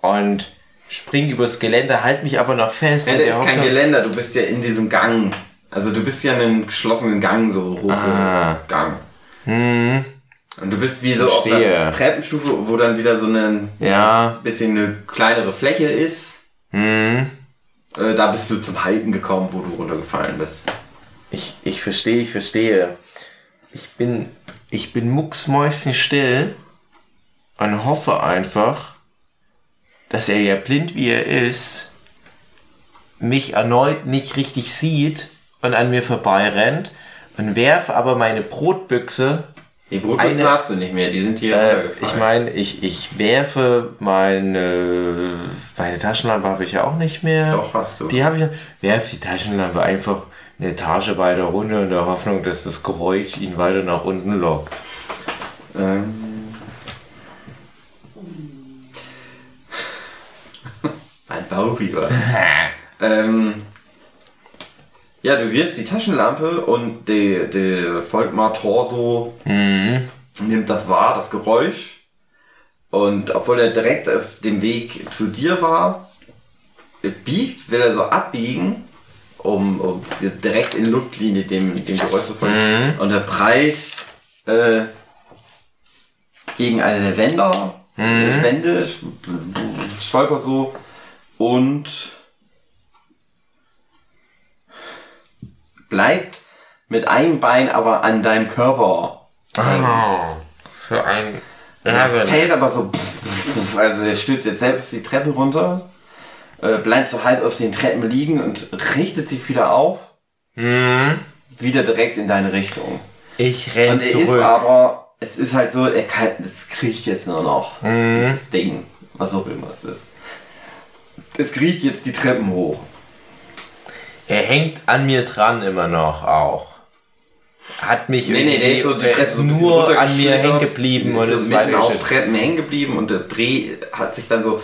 B: und spring übers Geländer, halt mich aber noch fest.
A: Ja, der
B: der
A: ist kein
B: Hoffnung-
A: Geländer, du bist ja in diesem Gang. Also du bist ja in einem geschlossenen Gang, so
B: Ah.
A: Gang.
B: Hm,
A: Und du bist wie so auf
B: Verstehe.
A: einer Treppenstufe, wo dann wieder so ein
B: ja.
A: bisschen eine kleinere Fläche ist.
B: Hm.
A: Äh, da bist du zum Halten gekommen, wo du runtergefallen bist.
B: Ich, ich verstehe, ich verstehe. Ich bin, ich bin mucksmäuschenstill und hoffe einfach, dass er ja blind wie er ist, mich erneut nicht richtig sieht und an mir vorbeirennt und werfe aber meine Brotbüchse
A: Die Brotbüchsen
B: Eine-
A: hast du nicht mehr, die sind hier
B: Äh,
A: runtergefallen.
B: ich meine, ich, ich werfe meine, meine Taschenlampe habe ich ja auch nicht mehr.
A: Doch, hast du.
B: Die habe ich. Werf die Taschenlampe einfach eine Etage weiter runter in der Hoffnung, dass das Geräusch ihn weiter nach unten lockt.
A: Ähm. Ein Bauchfieber. ähm, ja, du wirfst die Taschenlampe und der, der Volkmar Torso
B: Mhm.
A: nimmt das wahr, das Geräusch. Und obwohl er direkt auf dem Weg zu dir war, biegt, will er so abbiegen, um, um direkt in Luftlinie dem, dem Geräusch zu folgen. Und er prallt äh, gegen eine der Wände, Wände, sch- stolpert so und bleibt mit einem Bein aber an deinem Körper
B: Oh, für ein Ärgernis.
A: Fällt aber so, also er stürzt jetzt selbst die Treppe runter, äh, bleibt so halb auf den Treppen liegen und richtet sich wieder auf,
B: Mhm.
A: wieder direkt in deine Richtung.
B: Ich
A: Und
B: renn
A: er ist
B: zurück.
A: aber, es ist halt so, er kann, es kriecht jetzt nur noch,
B: Mhm.
A: dieses Ding, was auch immer es ist. Es kriecht jetzt die Treppen hoch.
B: Er hängt an mir dran immer noch auch. Hat mich
A: Nee, nee, der ist so, die
B: er
A: Treppe so
B: nur an mir hängen geblieben und ist
A: mitten auf. Treppen hängen geblieben und der Dreh hat sich dann so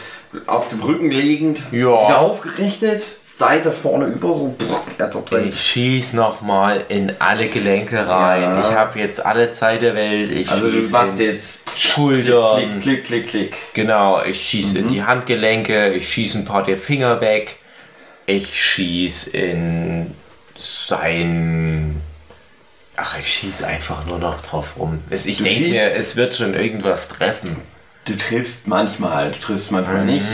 A: auf dem Rücken liegend
B: Ja.
A: wieder aufgerichtet, weiter vorne über, so ob
B: Ich schieß nochmal in alle Gelenke rein. Ja. Ich habe jetzt alle Zeit der Welt. Ich
A: also du machst jetzt
B: Schultern.
A: Klick, klick, klick, klick.
B: Genau, ich schieße mhm. in die Handgelenke, ich schieße ein paar der Finger weg. Ich schieße in sein. Ach, ich schieße einfach nur noch drauf rum. Ich denke mir, es wird schon irgendwas treffen.
A: Du triffst manchmal, du triffst manchmal mhm. nicht.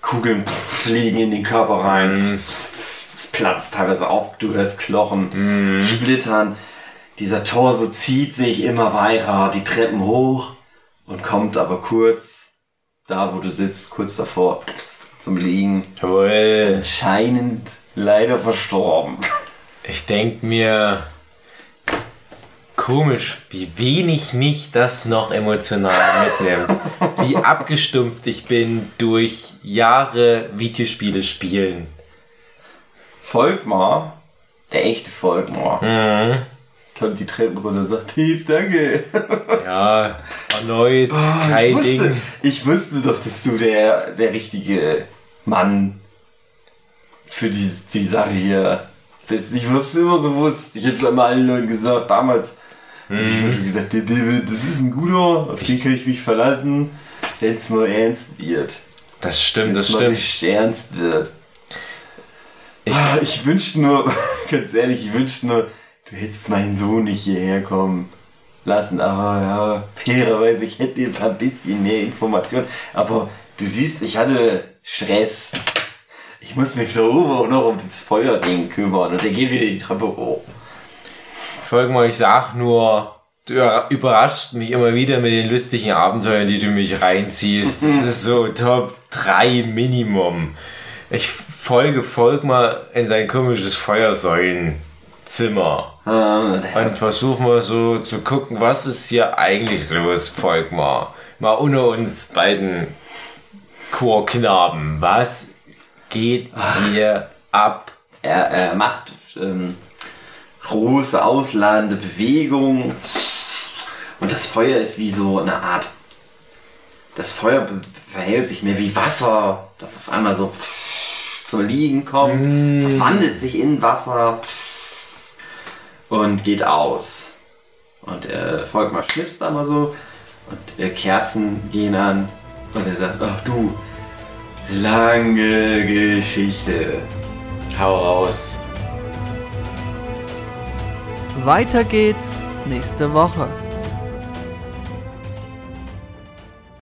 A: Kugeln fliegen in den Körper rein. Mhm. Es platzt teilweise auf, du hörst Knochen mhm. splittern. Dieser Torso zieht sich immer weiter, die Treppen hoch und kommt aber kurz da, wo du sitzt, kurz davor zum Liegen.
B: Jawohl.
A: Anscheinend leider verstorben.
B: Ich denke mir, komisch, wie wenig mich das noch emotional mitnimmt. wie abgestumpft ich bin durch Jahre Videospiele spielen.
A: Volkmar, der echte Volkmar, mhm. kommt die Treppen runter und sagt, Tief, danke.
B: ja, erneut, oh, kein
A: ich wusste,
B: Ding.
A: Ich wusste doch, dass du der, der richtige Mann für die, die Sache hier. Ich hab's immer gewusst. Ich hab's einmal allen Leuten gesagt, damals Mhm. Ich habe schon gesagt, der David, das ist ein guter, auf den kann ich mich verlassen, wenn es mal ernst wird.
B: Das stimmt, wenn's das stimmt.
A: Wenn ernst wird. Ich, ah, ich wünschte nur, ganz ehrlich, ich wünschte nur, du hättest meinen Sohn nicht hierher kommen lassen. Aber ja, fairerweise, ich hätte dir ein bisschen mehr Informationen. Aber du siehst, ich hatte Stress. Ich muss mich da oben auch noch um das Feuerding kümmern. Und der geht wieder die Treppe hoch.
B: Folgen mal, ich sag nur, du überraschst mich immer wieder mit den lustigen Abenteuern, die du mich reinziehst. Das ist so Top 3 Minimum. Ich folge folg mal in sein komisches Feuersäulenzimmer. Ah, und versuch mal so zu gucken, was ist hier eigentlich los, folg mal. Mal unter uns beiden Chorknaben. Was geht hier ab?
A: Er, er macht ähm, große ausladende Bewegung. Und das Feuer ist wie so eine Art. Das Feuer verhält sich mehr wie Wasser, das auf einmal so zum Liegen kommt, mm. verwandelt sich in Wasser und geht aus. Und er folgt mal schnipst aber so und äh, Kerzen gehen an und er sagt, ach du, lange Geschichte.
B: Hau raus.
C: Weiter geht's nächste Woche.